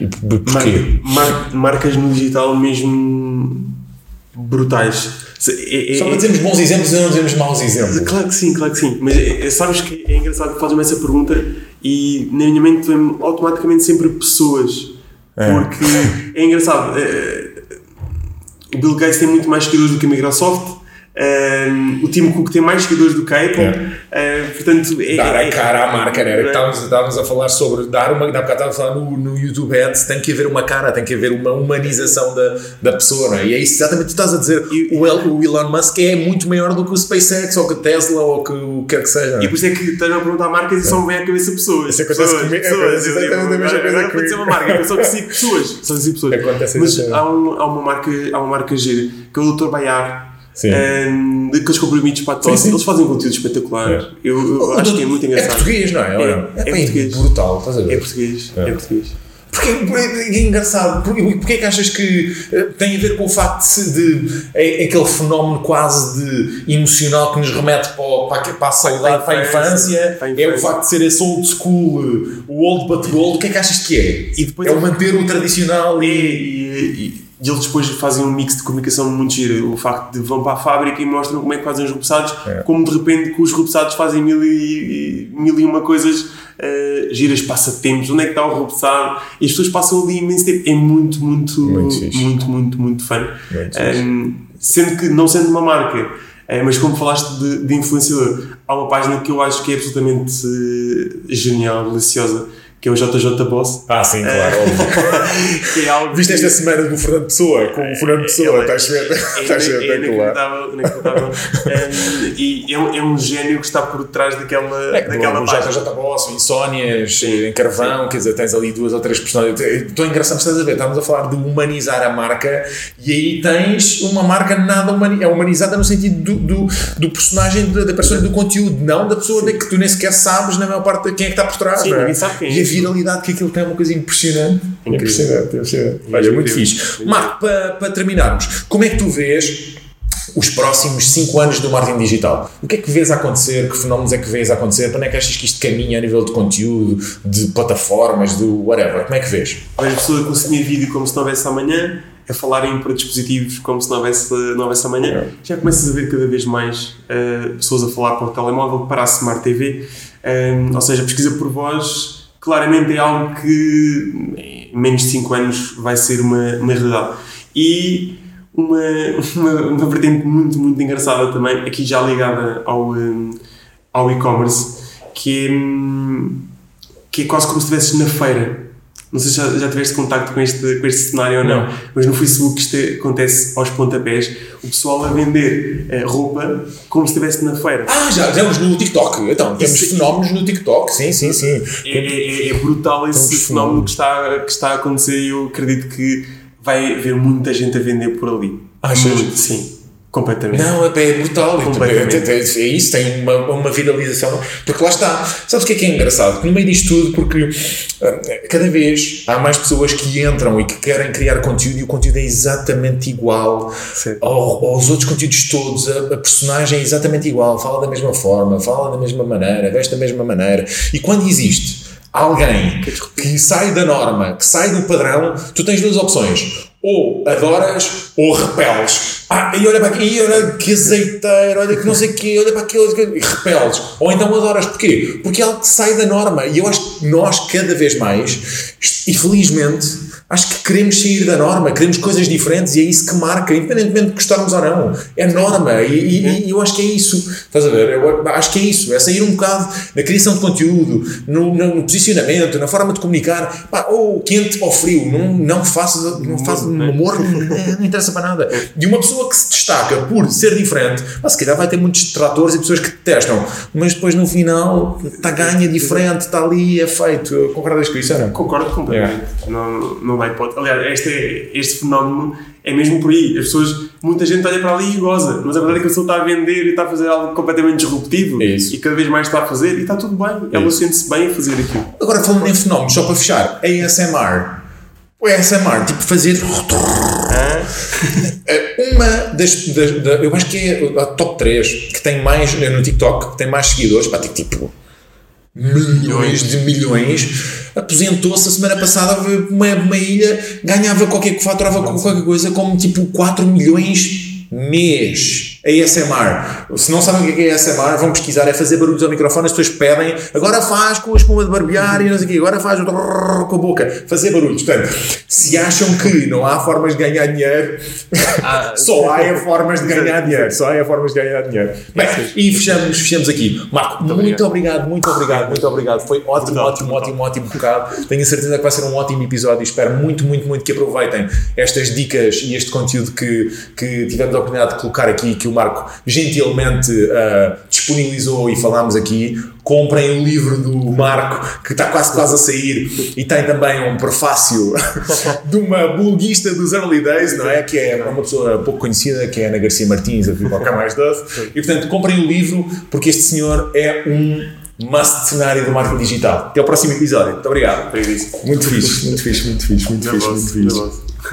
e porquê? Mar, marcas no digital mesmo brutais é, é, Só não dizemos bons exemplos e não dizemos maus exemplos. Claro que sim, claro que sim. Mas é, sabes que é engraçado que fazes-me essa pergunta e na minha mente vem automaticamente sempre pessoas. É. Porque é engraçado. É, o Bill Gates tem muito mais seguidores do que a Microsoft. Um, o Tim Cook tem mais seguidores do K-pop. É. Uh, portanto, é, dar a é- cara à marca, né? Era que é? estávamos, estávamos a falar sobre dar uma. Dá bocado estava a falar no, no YouTube Ads, tem que haver uma cara, tem que haver uma humanização da, da pessoa, não é? E é isso exatamente que tu estás a dizer. O, o Elon Musk é muito maior do que o SpaceX ou que o Tesla ou que o que quer que seja. não é? E por isso é que estás a perguntar marcas e só me vem à cabeça pessoas. Isso acontece pessoas, comigo- pessoas. exatamente a mesma coisa pode ser uma marca, eu só consigo pessoas. Só consigo pessoas. Acontece Mas há, um, há uma marca, há uma marca gira, que é o Dr. Bayar. Sim. Um, daqueles comprimidos para a tosse. Sim, sim. Eles fazem conteúdo espetacular. É. Eu, eu acho que é muito engraçado. É português, não é? É, é, é português. brutal, estás a ver? É português. É, português. Porque, é engraçado, porque, porque é que achas que eh, tem a ver com o facto de, de é, é aquele fenómeno quase de emocional que nos remete para, para, a- para a saudade, para a infância, Para a é o facto de ser esse old school, eh, o old but gold, o que é que achas que é? E depois- é o manter o tradicional E, e... e- e- eles depois fazem um mix de comunicação muito giro. O facto de vão para a fábrica e mostram como é que fazem os repousados, É. como de repente com os repousados fazem mil e, mil e uma coisas eh, giras, passatempos, onde é que está o repousado? E as pessoas passam ali imenso tempo. É muito, muito, Muito muito, muito, muito, muito fã. Um, sendo que, não sendo uma marca, eh, mas como falaste de, de influenciador, há uma página que eu acho que é absolutamente eh, genial, deliciosa, que é o JJ Boss. Ah, sim, claro, óbvio. que é algo Viste que- esta semana do Fernando Pessoa, com o Fernando Pessoa, Ele- estás a ver? é, Estás a é ver inacreditável, e é um, é um gênio que está por trás daquela, É, daquela o página. JJ Boss, Insónias, em Carvão, quer dizer, tens ali duas ou três personagens. Estou engraçado, estás a ver? Estamos a falar de humanizar a marca e aí tens uma marca nada humani é humanizada no sentido do, do, do personagem, da, da personagem do conteúdo, não da pessoa que tu nem sequer sabes, na maior parte, de quem é que está por trás. Sim, não é? ninguém sabe quem é. Viralidade que aquilo tem é uma coisa impressionante. Impressionante, impressionante. Olha, muito fixe. Marco, para, para terminarmos, como é que tu vês os próximos 5 anos do marketing digital. O que é que vês a acontecer? Que fenómenos é que vês a acontecer? Para onde é que achas que isto caminha a nível de conteúdo, de plataformas, do whatever? Como é que vês? Vejo pessoas a consumir vídeo como se não houvesse amanhã, a falarem para dispositivos como se não houvesse, não houvesse amanhã. Já começas a ver cada vez mais eh, pessoas a falar para o telemóvel, para a Smart TV. Eh, ou seja, a pesquisa por voz claramente é algo que em menos de 5 anos vai ser uma, uma realidade. E uma, uma, uma vertente muito, muito engraçada também, aqui já ligada ao, eh, ao e-commerce, que é, hum, que é quase como se estivesses na feira. Não sei se já, já tiveste contacto com este, com este cenário ou não, Não. mas no Facebook isto acontece aos pontapés, o pessoal a vender eh, roupa como se estivesse na feira. Ah, já temos no TikTok. Então, temos Isso- fenómenos no TikTok. Sim, sim, sim. É, é- é brutal esse fenómeno que está, que está a acontecer e eu acredito que vai haver muita gente a vender por ali. Achas? Muito, sim, completamente. Não, é é brutal. Completamente. É, é- é isso, tem uma, uma viralização. Porque lá está. Sabes o que é que é engraçado? Que no meio disto tudo, porque ah, cada vez há mais pessoas que entram e que querem criar conteúdo e o conteúdo é exatamente igual ao- aos outros conteúdos todos. A, a personagem é exatamente igual, fala da mesma forma, fala da mesma maneira, veste da mesma maneira. E quando existe alguém que sai da norma, que sai do padrão, tu tens duas opções. Ou adoras ou repeles. Ah, e olha para aqui, e olha que azeiteiro, olha que não sei o quê, olha para aquilo, e repeles. Ou então adoras. Porquê? Porque é algo que sai da norma. E eu acho que nós, cada vez mais, e felizmente, acho que queremos sair da norma, queremos coisas diferentes e é isso que marca, independentemente de gostarmos ou não. É norma e, e- e eu acho que é isso. Estás a ver? Eu acho que é isso. É sair um bocado na criação de conteúdo, no, no- no posicionamento, na forma de comunicar. Pá, ou quente ou frio. Não, não faças, não um amor, não, não interessa para nada. E uma pessoa que se destaca por ser diferente, pá, se calhar vai ter muitos detratores e pessoas que detestam, mas depois no final está ganha diferente, está ali, é feito. Concordas com isso, Ana? Concordo completamente. Não, não dá hipótese. Aliás, este, este fenómeno é mesmo por aí. As pessoas, muita gente olha para ali e goza, mas a verdade é que a pessoa está a vender e está a fazer algo completamente disruptivo É e cada vez mais está a fazer e está tudo bem. Ela isso. sente-se bem a fazer aquilo. Agora falando em fenómenos, só para fechar, ASMR. O ASMR, tipo fazer. É Uma das, das- da- Eu acho que é a top 3 que tem mais no TikTok, que tem mais seguidores, pá, tem tipo. Milhões de milhões, aposentou-se a semana passada, uma, uma ilha, ganhava qualquer faturava qualquer coisa como tipo 4 milhões mês. ASMR. Se não sabem o que é ASMR, vão pesquisar, é fazer barulhos ao microfone, as pessoas pedem, agora faz com a espuma de barbear e não sei o quê, agora faz com a boca, fazer barulhos. Portanto, se acham que não há formas de ganhar dinheiro, ah, só há formas de ganhar dinheiro, só há formas de ganhar dinheiro. Bem, e fechamos, fechamos aqui. Marco, muito, muito obrigado, muito obrigado, muito obrigado. Foi ótimo, ótimo, ótimo, ótimo bocado. Tenho a certeza que vai ser um ótimo episódio e espero muito, muito, muito que aproveitem estas dicas e este conteúdo que, que tivemos a oportunidade de colocar aqui, que o Marco gentilmente uh, disponibilizou e falámos aqui. Comprem o livro do Marco, que está quase quase a sair, e tem também um prefácio de uma bloguista dos early days, não é? Que é uma pessoa pouco conhecida, que é Ana Garcia Martins, a Pipoca Mais Doce. E portanto, comprem o livro, porque este senhor é um must cenário do marketing digital. Até o próximo episódio. Muito obrigado. Muito fixe, muito fixe, muito fixe, muito fixe, muito fixe.